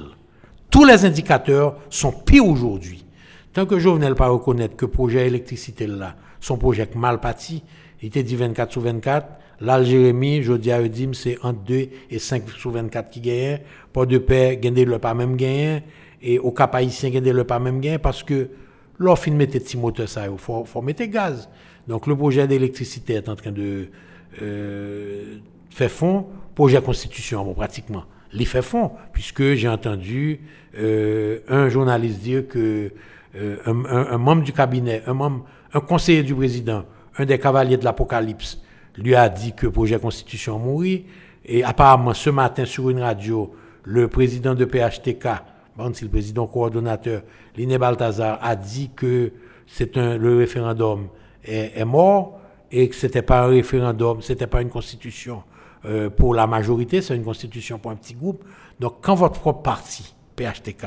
Tous les indicateurs sont pires aujourd'hui. Tant que Jovenel pas reconnaître que projet électricité là, son projet mal parti, il était dit 24 sur 24, L'Algérie, je dis à Eudim, c'est entre 2 et 5 sur 24 qui gagnent. Pas de paix, gagnent le pas même gain. Et au Cap haïtien, gagnent le pas même gain parce que l'offre, mettre petit moteur, ça, il faut, faut mettre gaz. Donc le projet d'électricité est en train de euh, faire fond. Projet constitution, bon, pratiquement. Il fait fond, puisque j'ai entendu euh, un journaliste dire que euh, un, un, membre du cabinet, un membre, un conseiller du président, un des cavaliers de l'Apocalypse, lui a dit que le projet constitution mourit. Et apparemment, ce matin, sur une radio, le président de PHTK, bon, le président coordonnateur, Liné Balthazar, a dit que c'est le référendum est, mort et que c'était pas un référendum, c'était pas une constitution euh, pour la majorité, c'est une constitution pour un petit groupe. Donc, quand votre propre parti, PHTK,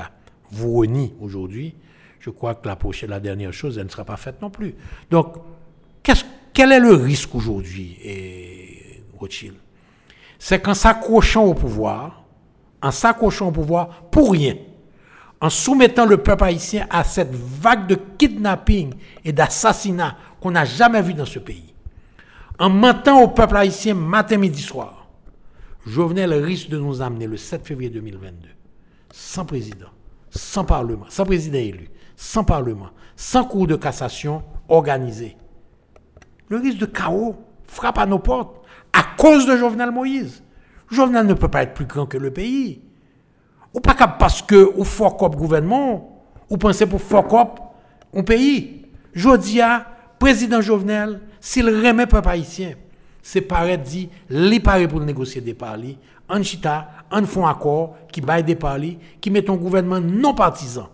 vous renie aujourd'hui, je crois que la prochaine, la dernière chose, elle ne sera pas faite non plus. Donc, qu'est-ce quel est le risque aujourd'hui, Rothschild? C'est qu'en s'accrochant au pouvoir, en s'accrochant au pouvoir pour rien, en soumettant le peuple haïtien à cette vague de kidnapping et d'assassinat qu'on n'a jamais vu dans ce pays, en mentant au peuple haïtien matin, midi, soir, Jovenel risque de nous amener le 7 février 2022, sans président, sans parlement, sans président élu, sans parlement, sans cours de cassation organisé, le risque de chaos frappe à nos portes à cause de Jovenel Moïse. Jovenel ne peut pas être plus grand que le pays. Ou pas parce que au fort gouvernement, ou pensez pour fort cop un pays. Jodia, président Jovenel, s'il remet peuple haïtien, c'est pareil dit, li paraît pour négocier des parlis, en chita, en font accord, qui baille des parlis, qui met un gouvernement non partisan.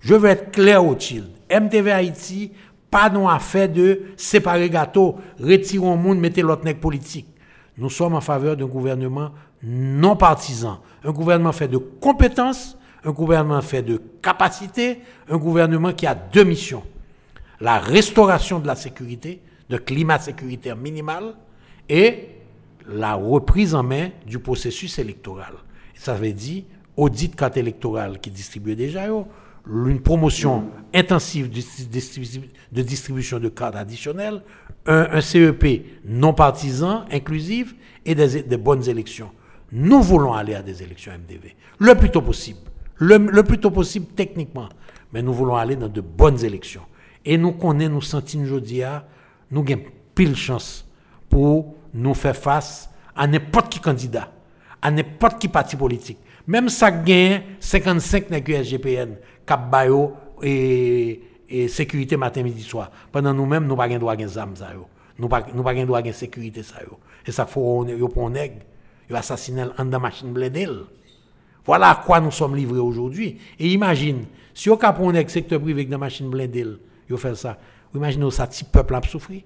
Je veux être clair au chill. MTV Haïti pas non affaire de séparer gâteau, retirer le monde, mettre l'autre politique. Nous sommes en faveur d'un gouvernement non partisan, un gouvernement fait de compétences, un gouvernement fait de capacité, un gouvernement qui a deux missions. La restauration de la sécurité, de climat sécuritaire minimal et la reprise en main du processus électoral. Ça veut dire audit carte électorale qui distribue déjà, une promotion intensive de distribution de cartes additionnelles, un, CEP non partisan, inclusif et des, bonnes élections. Nous voulons aller à des élections MDV le plus tôt possible, le, plus tôt possible techniquement, mais nous voulons aller dans de bonnes élections. Et nous connaissons, nous sentons aujourd'hui, nous avons pile chance pour nous faire face à n'importe qui candidat, à n'importe qui parti politique. Même ça gagne 55 n'est SGPN, Cap Bayo et, et sécurité matin, midi, soir. Pendant nous-mêmes, nous n'avons pas droit à des armes. Nous n'avons pas droit à sécurité. Ça, Et ça, faut yo pour nèg, yo assassiner en dans machine blindée. Voilà à quoi nous sommes livrés aujourd'hui. Et imagine, si on cap un secteur privé avec des machines blindées, yo fait ça. Imaginez ça, petit peuple a souffert.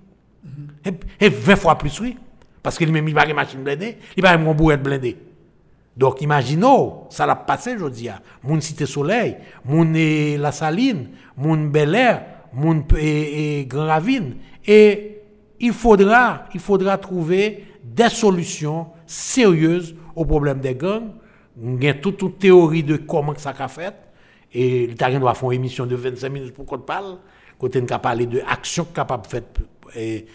Mm et, 20 fois plus, oui. Parce qu'il même pas de machine blindée, il pas un bourrette blindé. Donc imaginons, ça l'a passé aujourd'hui. Mon Cité Soleil, mon La Saline, mon Bel Air, mon et, Grand Ravine. Et il faudra, il faudra trouver des solutions sérieuses au problème des gangs. Y a toute une théorie de comment ça a fait. Et l'Italien doit faire une émission de 25 minutes pour qu'on parle. Côté on parler de actions capables faites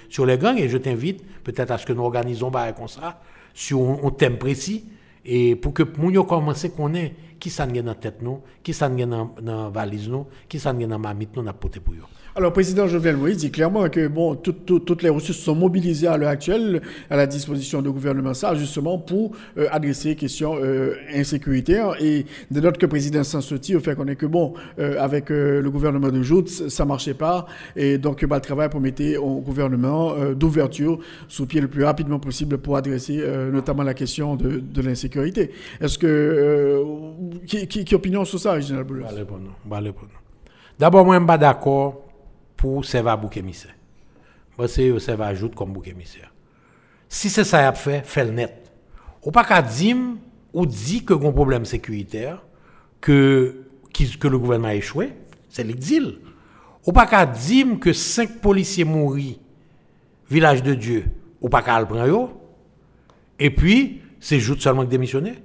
sur les gangs. Et je t'invite peut-être à ce que nous organisons comme ça, sur un, thème précis. Et pour que nous commence à connaître qui ça dans tête nous, qui ça dans la valise nous, qui ça dans mamite nous, n'a pour eux. Alors, président Jovenel Moïse dit clairement que bon, toutes les ressources sont mobilisées à l'heure actuelle à la disposition du gouvernement, ça, justement pour euh, adresser les questions euh, insécurité. Et de notre que président s'en sortit, au fait qu'on est que bon, euh, avec le gouvernement de Jout, ça marchait pas. Et donc, bah, le travail mettre au gouvernement d'ouverture sous pied le plus rapidement possible pour adresser notamment la question de, l'insécurité. Est-ce que. qui, qui, opinion sur ça, Général Boulos D'abord, moi, je suis pas d'accord pour servir bouc émissaire. Moi, c'est eux servir ajoute comme bouc émissaire. Si c'est ça a fait, fait le net. Ou pas qu'à dire ou dit que un problème sécuritaire, que, que le gouvernement a échoué, c'est l'exil. Ou pas qu'à dire que cinq policiers mourent, village de Dieu, ou pas qu'à le prendre, et puis, c'est juste seulement que démissionner.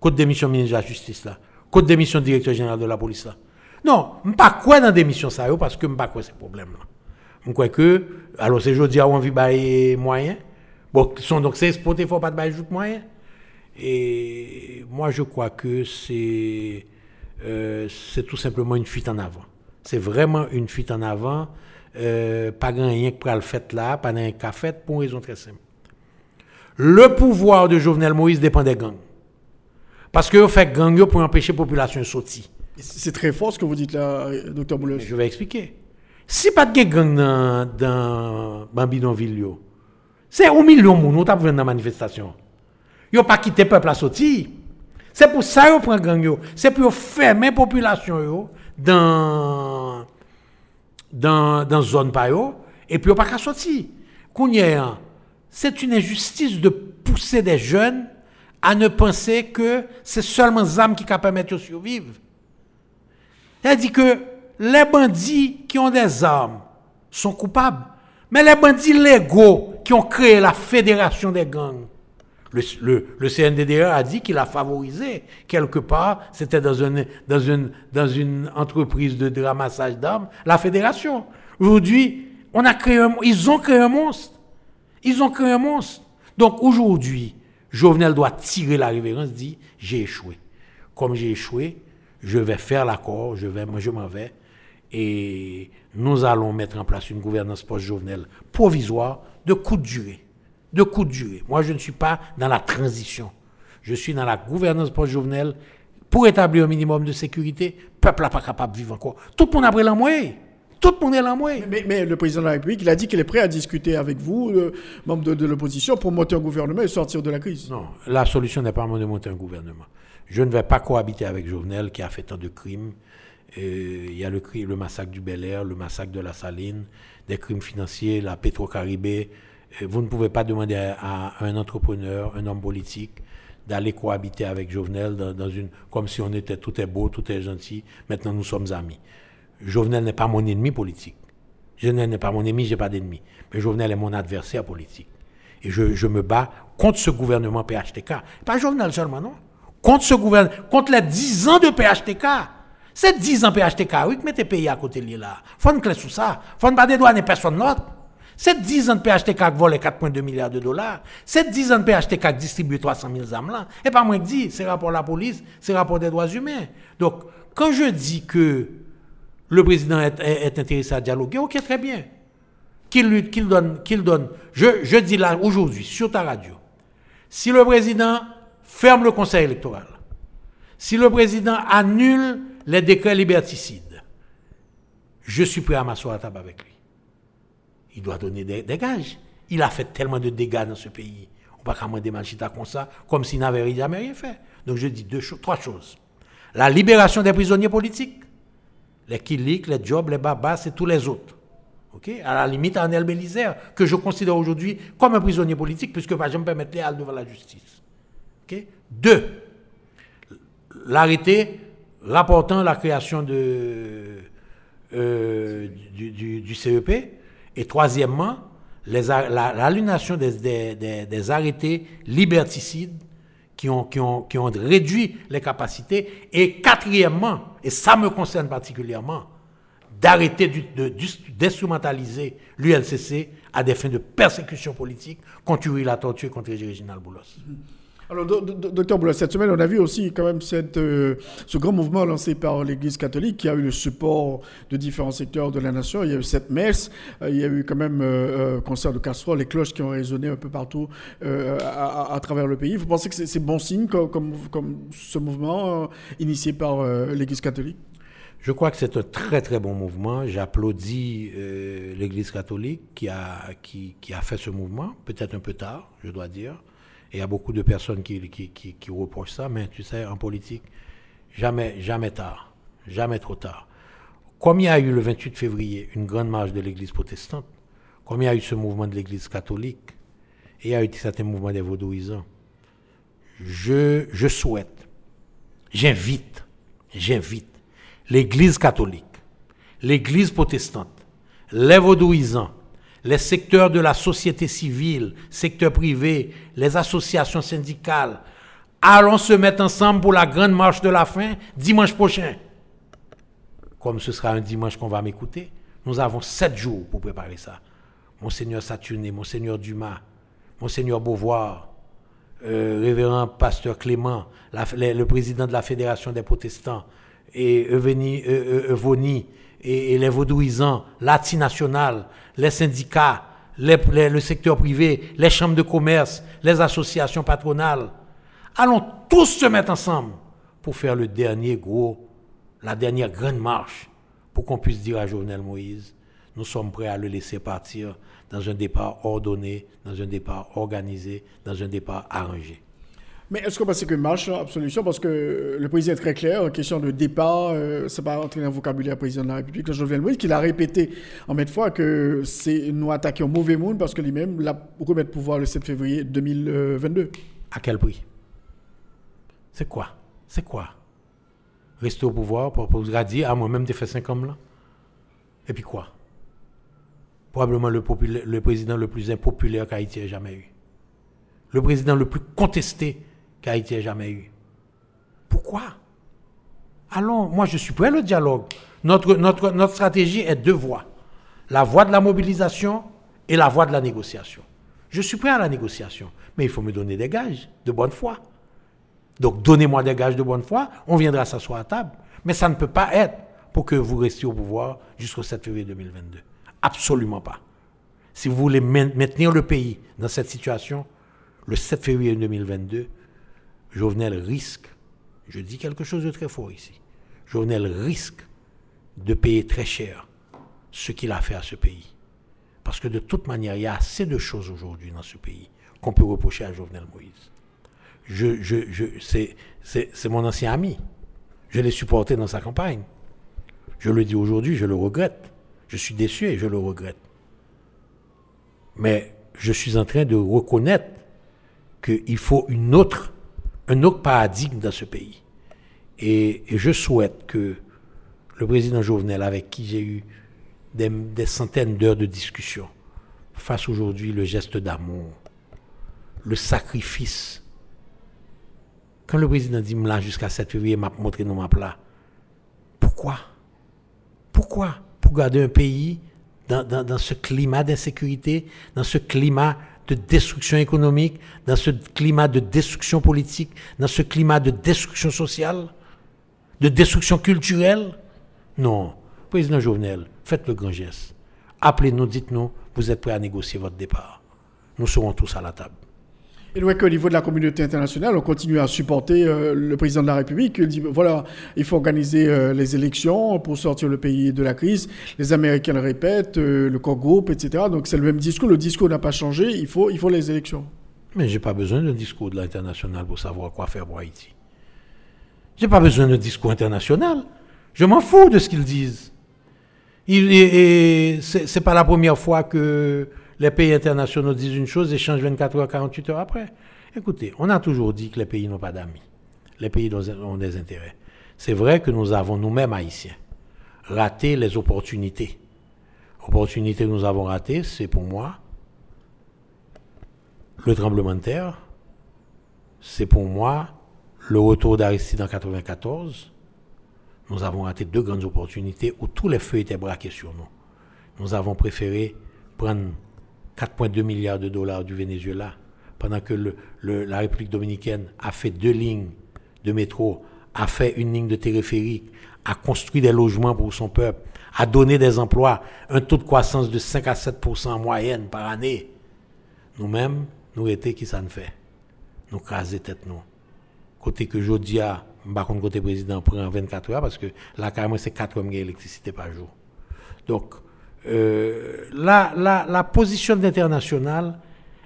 Côte démission ministre de la Justice là. Côte démission directeur général de la police là. Non, je ne pas quoi dans des missions ça parce que je ne pas quoi ces problèmes-là. Je crois que, alors c'est aujourd'hui on vit bailler moyens. Bon, sont donc c'est exporté, il ne faut pas de bailler moyens. Et moi je crois que c'est tout simplement une fuite en avant. C'est vraiment une fuite en avant. Euh, pas rien que pour le fait là, pas un cas fait pour une raison très simple. Le pouvoir de Jovenel Moïse dépend des gangs. Parce que vous faites gang pour empêcher la population de sortir. C'est très fort ce que vous dites là, docteur Boulos. Je vais expliquer. Si pas de gang dans, dans c'est un million de gens qui dans la manifestation. Ils n'ont pas quitté le peuple à sortir. C'est pour ça qu'ils prennent gang. C'est pour fermer la population dans dans dans zone et puis ils pas qu'à sortir. C'est une injustice de pousser des jeunes à ne penser que c'est seulement les âmes qui permettent de survivre. C'est-à-dire que les bandits qui ont des armes sont coupables. Mais les bandits légaux qui ont créé la fédération des gangs, le, le, CNDDR a dit qu'il a favorisé quelque part, c'était dans une, entreprise de, ramassage d'armes, la fédération. Aujourd'hui, on a créé ils ont créé un monstre. Ils ont créé un monstre. Donc aujourd'hui, Jovenel doit tirer la révérence, dit j'ai échoué. Comme j'ai échoué, je vais faire l'accord, je, vais, je m'en vais, et nous allons mettre en place une gouvernance post-jovenelle provisoire de courte durée. De courte durée. Moi, je ne suis pas dans la transition. Je suis dans la gouvernance post-jovenelle pour établir un minimum de sécurité. Le peuple n'est pas capable de vivre encore. Tout le monde a pris la moyenne. Tout le monde est là, moi. Mais, mais, le président de la République, il a dit qu'il est prêt à discuter avec vous, le membre de, l'opposition, pour monter un gouvernement et sortir de la crise. Non, la solution n'est pas de monter un gouvernement. Je ne vais pas cohabiter avec Jovenel qui a fait tant de crimes. Euh, il y a le, massacre du Bel Air, le massacre de la Saline, des crimes financiers, la Petro-Caribé. Euh, vous ne pouvez pas demander à, un entrepreneur, un homme politique, d'aller cohabiter avec Jovenel dans, une, comme si on était tout est beau, tout est gentil. Maintenant, nous sommes amis. Jovenel n'est pas mon ennemi politique. Jovenel n'est pas mon ennemi, j'ai pas d'ennemi. Mais Jovenel est mon adversaire politique. Et je, je, me bats contre ce gouvernement PHTK. Pas Jovenel seulement, non contre ce gouvernement, contre les 10 ans de PHTK. C'est 10 ans PHTK, oui, mettez pays à côté de là. Faut une clé sous ça. Faut ne pas dédouaner personne d'autre. C'est 10 ans de PHTK qui vole 4,2 milliards de dollars. C'est 10 ans de PHTK qui distribue 300 000 âmes là. Et pas moi qui dis, c'est rapport à la police, c'est rapport des droits humains. Donc, quand je dis que le président est, intéressé à dialoguer, ok, très bien. Qu'il qu'il donne, qu'il donne. Je, je dis là, aujourd'hui, sur ta radio, si le président ferme le conseil électoral, si le président annule les décrets liberticides, je suis prêt à m'asseoir à table avec lui. Il doit donner des, gages. Il a fait tellement de dégâts dans ce pays. On ne peut pas demander comme ça, comme s'il n'avait jamais rien fait. Donc je dis trois choses. La libération des prisonniers politiques, les Kilik, les Jobs, les Babas et tous les autres. Okay? À la limite, Arnel Bélizer, que je considère aujourd'hui comme un prisonnier politique, puisque je ne peux mettre les devant la justice. Deux, l'arrêté rapportant la création euh, du, CEP. Et troisièmement, l'aliénation des, des, arrêtés liberticides qui ont réduit les capacités. Et quatrièmement, et ça me concerne particulièrement, d'arrêter d'instrumentaliser l'ULCC à des fins de persécution politique contre la torture contre Réginald Boulos. Alors, docteur Boulos, cette semaine, on a vu aussi quand même euh, ce grand mouvement lancé par l'Église catholique qui a eu le support de différents secteurs de la nation. Il y a eu cette messe, euh, il y a eu quand même euh, concert de casseroles, les cloches qui ont résonné un peu partout à, travers le pays. Vous pensez que c'est bon signe comme, ce mouvement initié par l'Église catholique? Je crois que c'est un très très bon mouvement. J'applaudis euh, l'Église catholique qui, a fait ce mouvement, peut-être un peu tard, je dois dire. Et il y a beaucoup de personnes qui, reprochent ça, mais tu sais, en politique, jamais, jamais tard, jamais trop tard. Comme il y a eu le 28 février une grande marche de l'Église protestante, comme il y a eu ce mouvement de l'Église catholique, et il y a eu certains mouvements des vaudouisants, je, je souhaite, j'invite, j'invite l'Église catholique, l'Église protestante, les vaudouisants, les secteurs de la société civile, secteur privé, les associations syndicales, allons se mettre ensemble pour la grande marche de la fin dimanche prochain. Comme ce sera un dimanche qu'on va m'écouter, nous avons sept jours pour préparer ça. Monseigneur Saturné, Monseigneur Dumas, Monseigneur Beauvoir, euh, révérend pasteur Clément, le président de la Fédération des protestants, et Evoni, et, les vaudouisants, national, les syndicats, le secteur privé, les chambres de commerce, les associations patronales. Allons tous se mettre ensemble pour faire le dernier gros, la dernière grande marche, pour qu'on puisse dire à Jovenel Moïse, nous sommes prêts à le laisser partir dans un départ ordonné, dans un départ organisé, dans un départ arrangé. Mais est-ce qu'on pense que marche absolument Parce que le président est très clair, en question de départ, euh, c'est pas entrer dans le vocabulaire président de la République, Jovenel Moïse, qu'il a répété en maintes fois que c'est nous attaquer au mauvais monde parce que lui-même l'a remettre pouvoir le 7 février 2022. À quel prix? C'est quoi? C'est quoi? Rester au pouvoir pour, pour dire, ah, moi-même, j'ai fait 5 ans là. Et puis quoi? Probablement le, le président le plus impopulaire qu'Haïti ait jamais eu. Le président le plus contesté qu'Haïti ait jamais eu. Pourquoi? Allons, moi je suis prêt au dialogue. Notre, notre, notre stratégie est deux voies. La voie de la mobilisation et la voie de la négociation. Je suis prêt à la négociation, mais il faut me donner des gages de bonne foi. Donc donnez-moi des gages de bonne foi, on viendra s'asseoir à table. Mais ça ne peut pas être pour que vous restiez au pouvoir jusqu'au 7 février 2022. Absolument pas. Si vous voulez maintenir le pays dans cette situation, le 7 février 2022, Jovenel risque, je dis quelque chose de très fort ici, Jovenel risque de payer très cher ce qu'il a fait à ce pays. Parce que de toute manière, il y a assez de choses aujourd'hui dans ce pays qu'on peut reprocher à Jovenel Moïse. C'est mon ancien ami. Je l'ai supporté dans sa campagne. Je le dis aujourd'hui, je le regrette. Je suis déçu et je le regrette. Mais je suis en train de reconnaître qu'il faut une autre un autre paradigme dans ce pays. Et, je souhaite que le président Jovenel, avec qui j'ai eu des, centaines d'heures de discussion, fasse aujourd'hui le geste d'amour, le sacrifice. Quand le président dit là jusqu'à 7 février, m'a montré nos maps là. Pourquoi? Pourquoi? Pour garder un pays dans, dans ce climat d'insécurité, dans ce climat de destruction économique, dans ce climat de destruction politique, dans ce climat de destruction sociale, de destruction culturelle? Non. Président Jovenel, faites le grand geste. Appelez-nous, dites-nous, vous êtes prêts à négocier votre départ. Nous serons tous à la table. Et donc, au niveau de la communauté internationale, on continue à supporter euh, le président de la République. Il dit voilà, il faut organiser euh, les élections pour sortir le pays de la crise. Les Américains le répètent, euh, le corps groupe, etc. Donc, c'est le même discours. Le discours n'a pas changé. Il faut, il faut les élections. Mais j'ai pas besoin d'un discours de l'international pour savoir quoi faire pour Haïti. J'ai pas besoin d'un discours international. Je m'en fous de ce qu'ils disent. et c'est pas la première fois que les pays internationaux disent une chose et changent 24 heures, 48 heures après. Écoutez, on a toujours dit que les pays n'ont pas d'amis. Les pays ont des intérêts. C'est vrai que nous avons nous-mêmes, haïtiens, raté les opportunités. Opportunités que nous avons ratées, c'est pour moi le tremblement de terre, c'est pour moi le retour d'Aristide en 94. Nous avons raté deux grandes opportunités où tous les feux étaient braqués sur nous. Nous avons préféré prendre 4,2 milliards de dollars du Venezuela, pendant que la République dominicaine a fait deux lignes de métro, a fait une ligne de téléphérique, a construit des logements pour son peuple, a donné des emplois, un taux de croissance de 5 à 7 en moyenne par année. Nous-mêmes, nous étions qui ça ne fait? Nous craser tête nous. Côté que Jodia, contre, côté président, prend 24 heures parce que là, carrément, c'est 4 heures d'électricité par jour. Donc, euh, la, la, la, position internationale,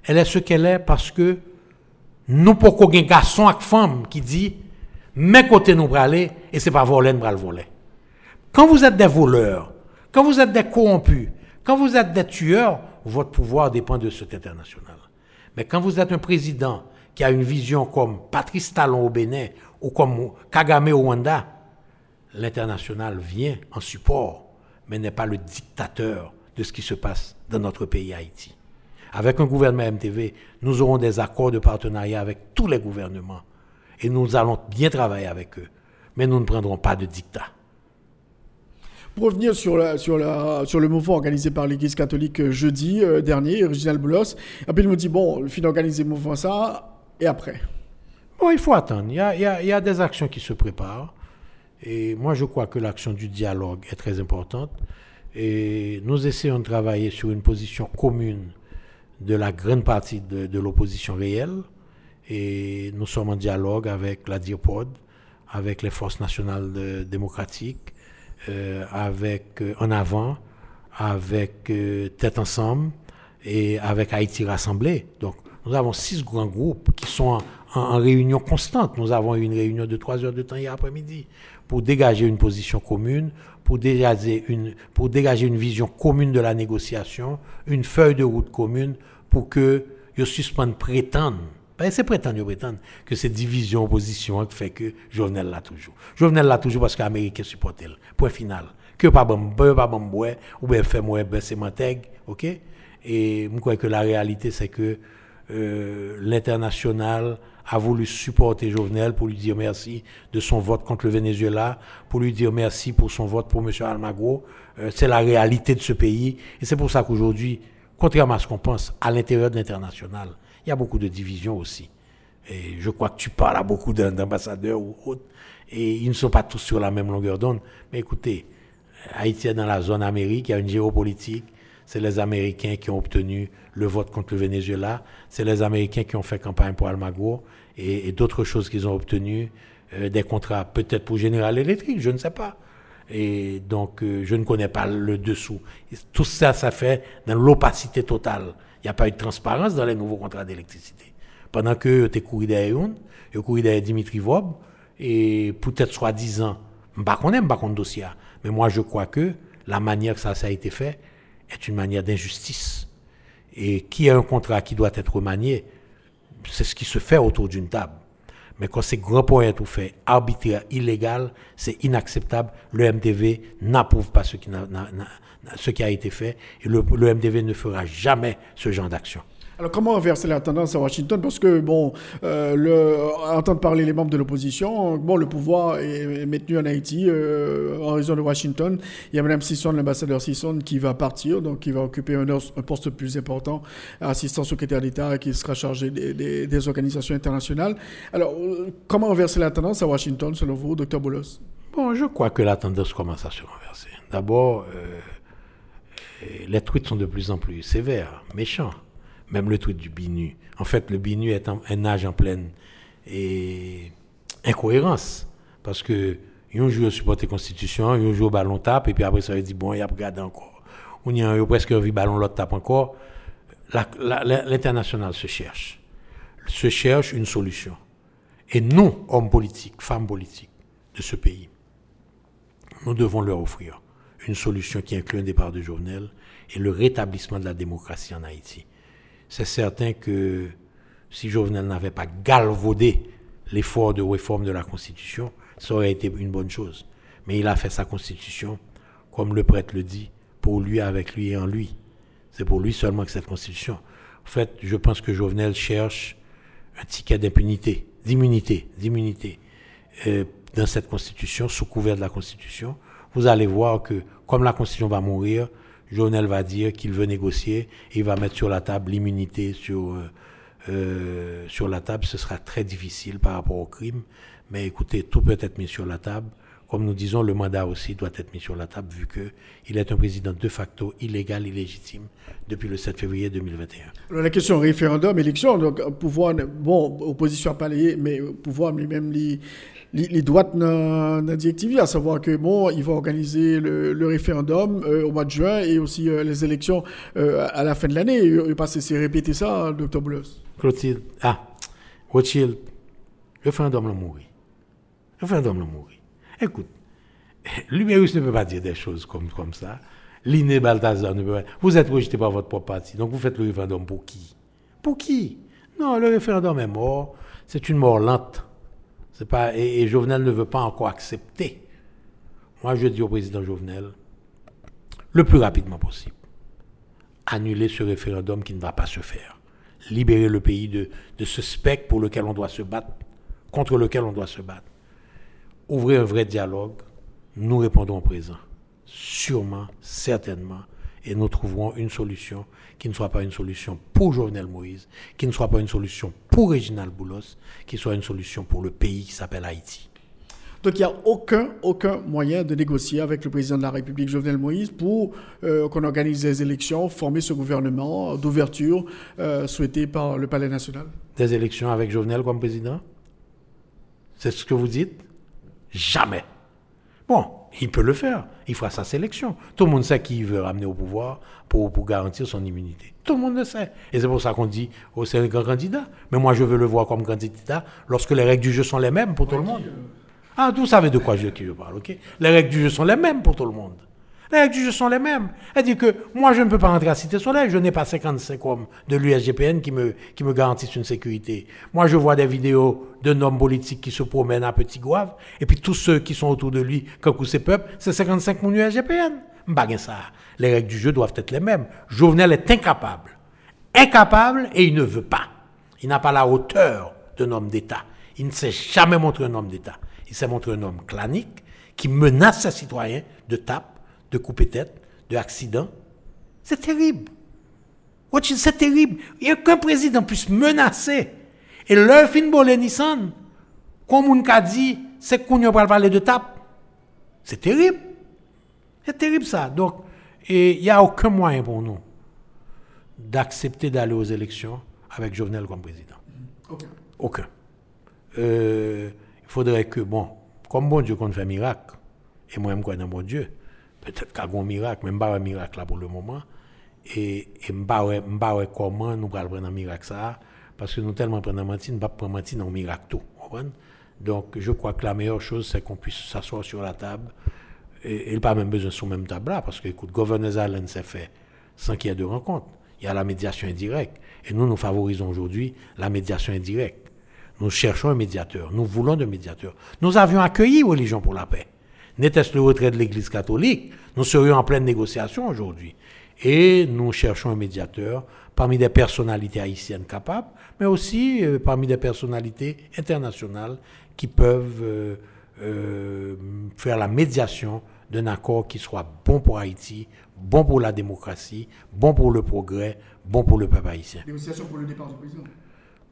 elle est ce qu'elle est parce que nous, pour qu'on ait un garçon avec femme qui dit, mais côté nous aller et c'est pas voler, nous le voler. Quand vous êtes des voleurs, quand vous êtes des corrompus, quand vous êtes des tueurs, votre pouvoir dépend de cet international. Mais quand vous êtes un président qui a une vision comme Patrice Talon au Bénin ou comme Kagame au Rwanda, l'international vient en support mais n'est pas le dictateur de ce qui se passe dans notre pays Haïti. Avec un gouvernement MTV, nous aurons des accords de partenariat avec tous les gouvernements et nous allons bien travailler avec eux, mais nous ne prendrons pas de dictat. Pour revenir sur, la, sur, la, sur le mouvement organisé par l'Église catholique euh, jeudi euh, dernier, Original Boulos, après il me dit, bon, le fin d'organiser le mouvement ça, et après? Bon, il faut attendre. Il y a, il y a, il y a des actions qui se préparent. Et moi, je crois que l'action du dialogue est très importante. Et nous essayons de travailler sur une position commune de la grande partie de, l'opposition réelle. Et nous sommes en dialogue avec la DIRPOD, avec les forces nationales démocratiques, euh, avec euh, En Avant, avec euh, Tête Ensemble et avec Haïti Rassemblée. Donc, nous avons six grands groupes qui sont en, en, réunion constante. Nous avons eu une réunion de trois heures de temps hier après-midi pour dégager une position commune, pour dégager une, pour dégager une vision commune de la négociation, une feuille de route commune pour que je suspende prétendre ben, c'est prétendre, prétendre que c'est division opposition qui fait que Jovenel l'a toujours. Jovenel l'a toujours parce que l'Amérique supporte Point final. Que pas bon pas bon ou bien fait moi ben c'est OK? Et je crois que la réalité c'est que euh, l'international a voulu supporter Jovenel pour lui dire merci de son vote contre le Venezuela, pour lui dire merci pour son vote pour M. Almagro. Euh, c'est la réalité de ce pays. Et c'est pour ça qu'aujourd'hui, contrairement à ce qu'on pense, à l'intérieur de l'international, il y a beaucoup de divisions aussi. Et je crois que tu parles à beaucoup d'ambassadeurs ou autres, et ils ne sont pas tous sur la même longueur d'onde. Mais écoutez, Haïti est dans la zone Amérique, il y a une géopolitique, c'est les Américains qui ont obtenu le vote contre le Venezuela, c'est les Américains qui ont fait campagne pour Almagro, et, d'autres choses qu'ils ont obtenues, euh, des contrats peut-être pour General Electric, je ne sais pas. Et donc, euh, je ne connais pas le dessous. tout ça, ça fait dans l'opacité totale. Il n'y a pas eu de transparence dans les nouveaux contrats d'électricité. Pendant que tu couru derrière une, tu couru derrière Dimitri Vob, et peut-être soi-disant, je ne sais pas dossier, mais moi je crois que la manière que ça a été fait est une manière d'injustice. Et qui a un contrat qui doit être remanié, c'est ce qui se fait autour d'une table. Mais quand c'est grand point tout fait, arbitraire, illégal, c'est inacceptable. Le MTV n'approuve pas ce qui, a été fait et le, MTV ne fera jamais ce genre d'action. Alors comment inverser la tendance à Washington? Parce que, bon, euh, le, entendre parler les membres de l'opposition, bon, le pouvoir est, maintenu en Haïti euh, en raison de Washington. Il y a Mme Sisson, l'ambassadeur Sisson, qui va partir, donc qui va occuper un, poste plus important, assistant secrétaire d'État, qui sera chargé des, organisations internationales. Alors, comment inverser la tendance à Washington, selon vous, Dr Boulos? Bon, je crois que la tendance commence à se renverser. D'abord, euh, les tweets sont de plus en plus sévères, méchants même le truc du BINU. En fait, le BINU est un, âge en pleine et incohérence. Parce que, ils ont joué au supporter constitution, joué au ballon tape, et puis après ça, ils dit bon, il y a regardé encore. Ou ils ont presque vu ballon l'autre tape encore. L'international se cherche. Se cherche une solution. Et nous, hommes politiques, femmes politiques de ce pays, nous devons leur offrir une solution qui inclut un départ de Jovenel et le rétablissement de la démocratie en Haïti c'est certain que si Jovenel n'avait pas galvaudé l'effort de réforme de la Constitution, ça aurait été une bonne chose. Mais il a fait sa Constitution, comme le prêtre le dit, pour lui, avec lui et en lui. C'est pour lui seulement que cette Constitution. En fait, je pense que Jovenel cherche un ticket d'impunité, d'immunité, d'immunité euh, dans cette constitution, sous couvert de la constitution. Vous allez voir que, comme la constitution va mourir, Jovenel va dire qu'il veut négocier et il va mettre sur la table l'immunité sur, euh, euh, sur la table. Ce sera très difficile par rapport au crime. Mais écoutez, tout peut être mis sur la table. Comme nous disons, le mandat aussi doit être mis sur la table vu qu'il est un président de facto illégal, illégitime depuis le 7 février 2021. Alors, la question référendum, élection, donc pouvoir, bon, opposition à palais, mais pouvoir lui-même les, les, droits dans la à savoir que bon, il va organiser le, référendum euh, au mois de juin et aussi euh, les élections euh, à la fin de l'année. Il va c'est répéter ça, docteur Boulos. Clotilde, ah, Rothschild, référendum l'a mouru. Référendum l'a mouru. Écoute, Lumérus ne peut pas dire des choses comme, ça. Liné Balthazar ne peut pas. Vous êtes rejeté par votre propre parti. Donc vous faites le référendum pour qui? Pour qui? Non, le référendum est mort. C'est une mort lente. Et, Jovenel ne veut pas encore accepter. Moi, je dis au président Jovenel, le plus rapidement possible, annuler ce référendum qui ne va pas se faire. Libérer le pays de, ce spectre pour lequel on doit se battre, contre lequel on doit se battre ouvrir un vrai dialogue, nous répondrons présent. Sûrement, certainement, et nous trouverons une solution qui ne soit pas une solution pour Jovenel Moïse, qui ne soit pas une solution pour Réginald Boulos, qui soit une solution pour le pays qui s'appelle Haïti. Donc il n'y a aucun, aucun moyen de négocier avec le président de la République, Jovenel Moïse, pour euh, qu'on organise des élections, former ce gouvernement d'ouverture euh, souhaité par le Palais national? Des élections avec Jovenel comme président? C'est ce que vous dites? Jamais. Bon, il peut le faire. Il fera sa sélection. Tout le monde sait qui il veut ramener au pouvoir pour, pour garantir son immunité. Tout le monde le sait. Et c'est pour ça qu'on dit, oh, c'est un grand candidat. Mais moi, je veux le voir comme candidat lorsque les règles du jeu sont les mêmes pour tout le monde. Ah, vous savez de quoi je, je parle, ok? Les règles du jeu sont les mêmes pour tout le monde. Les règles du jeu sont les mêmes. Elle dit que moi, je ne peux pas rentrer à Cité Soleil. Je n'ai pas 55 hommes de l'USGPN qui me, qui me garantissent une sécurité. Moi, je vois des vidéos d'un homme politique qui se promène à Petit Gouave. Et puis tous ceux qui sont autour de lui, comme ces peuples, c'est 55 mon USGPN. M'baguin ça. Les règles du jeu doivent être les mêmes. Jovenel est incapable. Incapable et il ne veut pas. Il n'a pas la hauteur d'un homme d'État. Il ne s'est jamais montré un homme d'État. Il s'est montré un homme clanique qui menace ses citoyens de tape de couper tête, de accident. C'est terrible. C'est terrible. Il n'y a qu'un président puisse menacer. Et leur fin de Nissan, comme on a dit, c'est qu'on va parler de tape. C'est terrible. C'est terrible ça. Donc, il n'y a aucun moyen pour nous d'accepter d'aller aux élections avec Jovenel comme président. Aucun. Aucun. Euh, il faudrait que, bon, comme bon Dieu qu'on fait miracle, et moi-même quoi dans mon Dieu, peut-être qu'il y a un miracle, mais je pas un miracle là pour le moment. Et je ne sais pas comment nous allons prendre un miracle ça, parce que nous tellement prenons un nous ne pouvons pas un miracle tout. Donc je crois que la meilleure chose, c'est qu'on puisse s'asseoir sur la table. Et il n'y a pas même besoin sur la même table là, parce que, écoute, Governors Island s'est fait sans qu'il y ait de rencontre. Il y a la médiation indirecte. Et nous, nous favorisons aujourd'hui la médiation indirecte. Nous cherchons un médiateur. Nous voulons de médiateur. Nous avions accueilli Religion pour la paix n'était-ce le retrait de l'Église catholique, nous serions en pleine négociation aujourd'hui. Et nous cherchons un médiateur parmi des personnalités haïtiennes capables, mais aussi euh, parmi des personnalités internationales qui peuvent euh, euh, faire la médiation d'un accord qui soit bon pour Haïti, bon pour la démocratie, bon pour le progrès, bon pour le peuple haïtien. Négociation pour le départ du président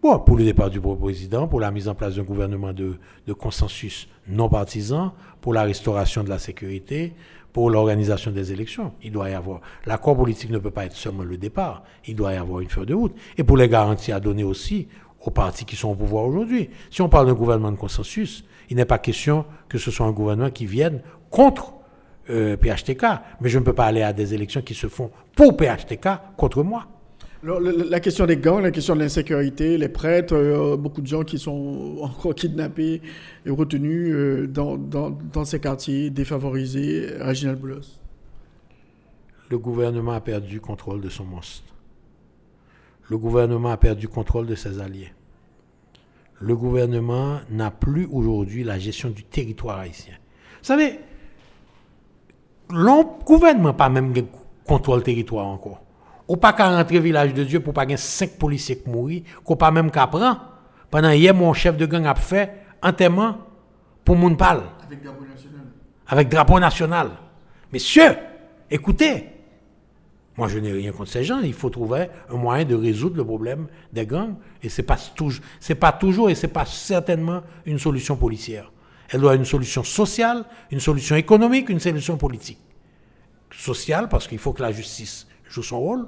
Bon, pour le départ du président, pour la mise en place d'un gouvernement de, consensus non partisan, pour la restauration de la sécurité, pour l'organisation des élections. Il doit y avoir. L'accord politique ne peut pas être seulement le départ. Il doit y avoir une feuille de route. Et pour les garanties à donner aussi aux partis qui sont au pouvoir aujourd'hui. Si on parle d'un gouvernement de consensus, il n'est pas question que ce soit un gouvernement qui vienne contre euh, PHTK. Mais je ne peux pas aller à des élections qui se font pour PHTK contre moi la question des gangs, la question de l'insécurité, les prêtres, euh, beaucoup de gens qui sont encore kidnappés et retenus euh, dans, ces quartiers défavorisés. Reginald Boulos. Le gouvernement a perdu contrôle de son monstre. Le gouvernement a perdu contrôle de ses alliés. Le gouvernement n'a plus aujourd'hui la gestion du territoire haïtien. Vous savez, le gouvernement n'a pas même contrôle territoire encore Ou pas qu'à rentrer village de Dieu pour pas gagner cinq policiers qui mourent, qu'on pas même qu'à prendre. Pendant hier, mon chef de gang a fait enterrement pour mon parle. Avec drapeau national. Avec drapeau national. Messieurs, écoutez, moi, je n'ai rien contre ces gens. Il faut trouver un moyen de résoudre le problème des gangs. Et ce n'est pas toujours et ce n'est pas certainement une solution policière. Elle doit être une solution sociale, une solution économique, une solution politique. Sociale, parce qu'il faut que la justice joue son rôle.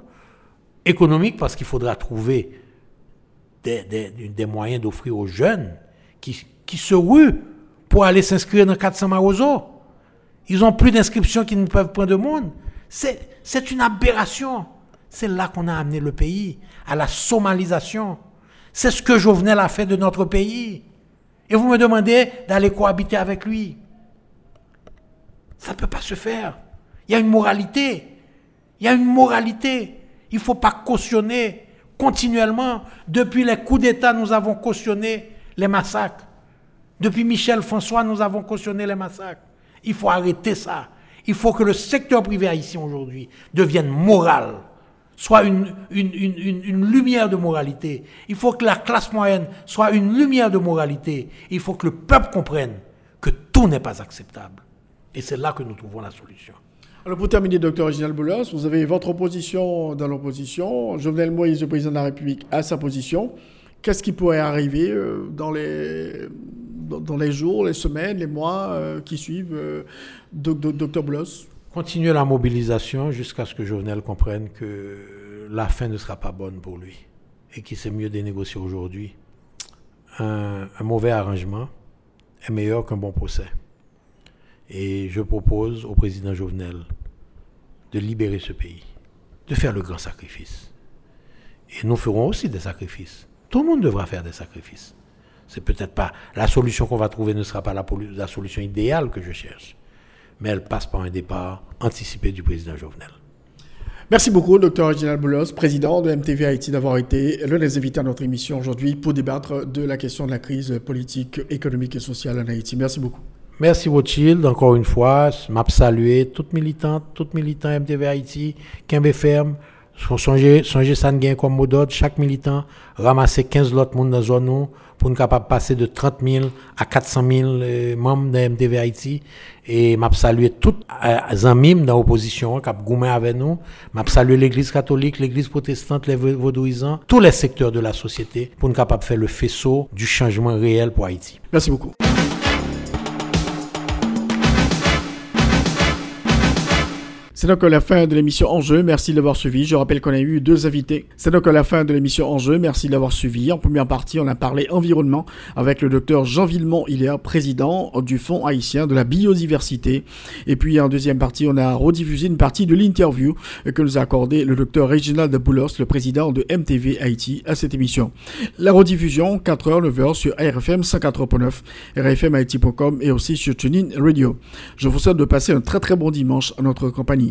Économique, parce qu'il faudra trouver des, des, moyens d'offrir aux jeunes qui, qui se ruent pour aller s'inscrire dans 400 Marozo. Ils n'ont plus d'inscription qui ne peuvent prendre de monde. C'est une aberration. C'est là qu'on a amené le pays, à la somalisation. C'est ce que Jovenel a fait de notre pays. Et vous me demandez d'aller cohabiter avec lui. Ça ne peut pas se faire. Il y a une moralité. Il y a une moralité. Il ne faut pas cautionner continuellement. Depuis les coups d'État, nous avons cautionné les massacres. Depuis Michel François, nous avons cautionné les massacres. Il faut arrêter ça. Il faut que le secteur privé haïtien aujourd'hui devienne moral, soit une, une, lumière de moralité. Il faut que la classe moyenne soit une lumière de moralité. Il faut que le peuple comprenne que tout n'est pas acceptable. Et c'est là que nous trouvons la solution. Alors pour terminer, docteur Reginald Boulos, vous avez votre opposition dans l'opposition. Jovenel Moïse, le président de la République, a sa position. Qu'est-ce qui pourrait arriver euh, dans les, jours, les semaines, les mois euh, qui suivent, euh, docteur Bloss Continuer la mobilisation jusqu'à ce que Jovenel comprenne que la fin ne sera pas bonne pour lui et qu'il sait mieux dénégocier aujourd'hui. Un, un mauvais arrangement est meilleur qu'un bon procès. Et je propose au président Jovenel de libérer ce pays, de faire le grand sacrifice. Et nous ferons aussi des sacrifices. Tout le monde devra faire des sacrifices. C'est peut-être pas la solution qu'on va trouver ne sera pas la, solution idéale que je cherche, mais elle passe par un départ anticipé du président Jovenel. Merci beaucoup, docteur Reginald Boulos, président de MTV Haïti, d'avoir été l'un des invités à notre émission aujourd'hui pour débattre de la question de la crise politique, économique et sociale en Haïti. Merci beaucoup. Merci Rothschild, encore une fois. M'a salué toutes militantes, toutes militants MTV Haïti, Kembe Ferme, Songez, songez ça comme mot d'ordre, chaque militant ramasser 15 autres monde dans la zone pour nous capable passer de 30 000 à 400 000 euh, membres de MTV Haïti. Et m'a salué tous les amis dans l'opposition qui ont avec nous. M'a salué l'église catholique, l'église protestante, les vaudouisants, tous les secteurs de la société pour nous capable faire le faisceau du changement réel pour Haïti. Merci beaucoup. C'est donc la fin de l'émission Enjeu. Merci d'avoir suivi. Je rappelle qu'on a eu deux invités. C'est donc la fin de l'émission Enjeu. Merci d'avoir suivi. En première partie, on a parlé environnement avec le docteur Jean Villemont. Il est président du Fonds haïtien de la biodiversité. Et puis en deuxième partie, on a rediffusé une partie de l'interview que nous a accordé le docteur Reginald Boulos, le président de MTV Haïti, à cette émission. La rediffusion, 4h, 9h sur RFM 104.9, rfmhaïti.com et aussi sur TuneIn Radio. Je vous souhaite de passer un très très bon dimanche à notre compagnie.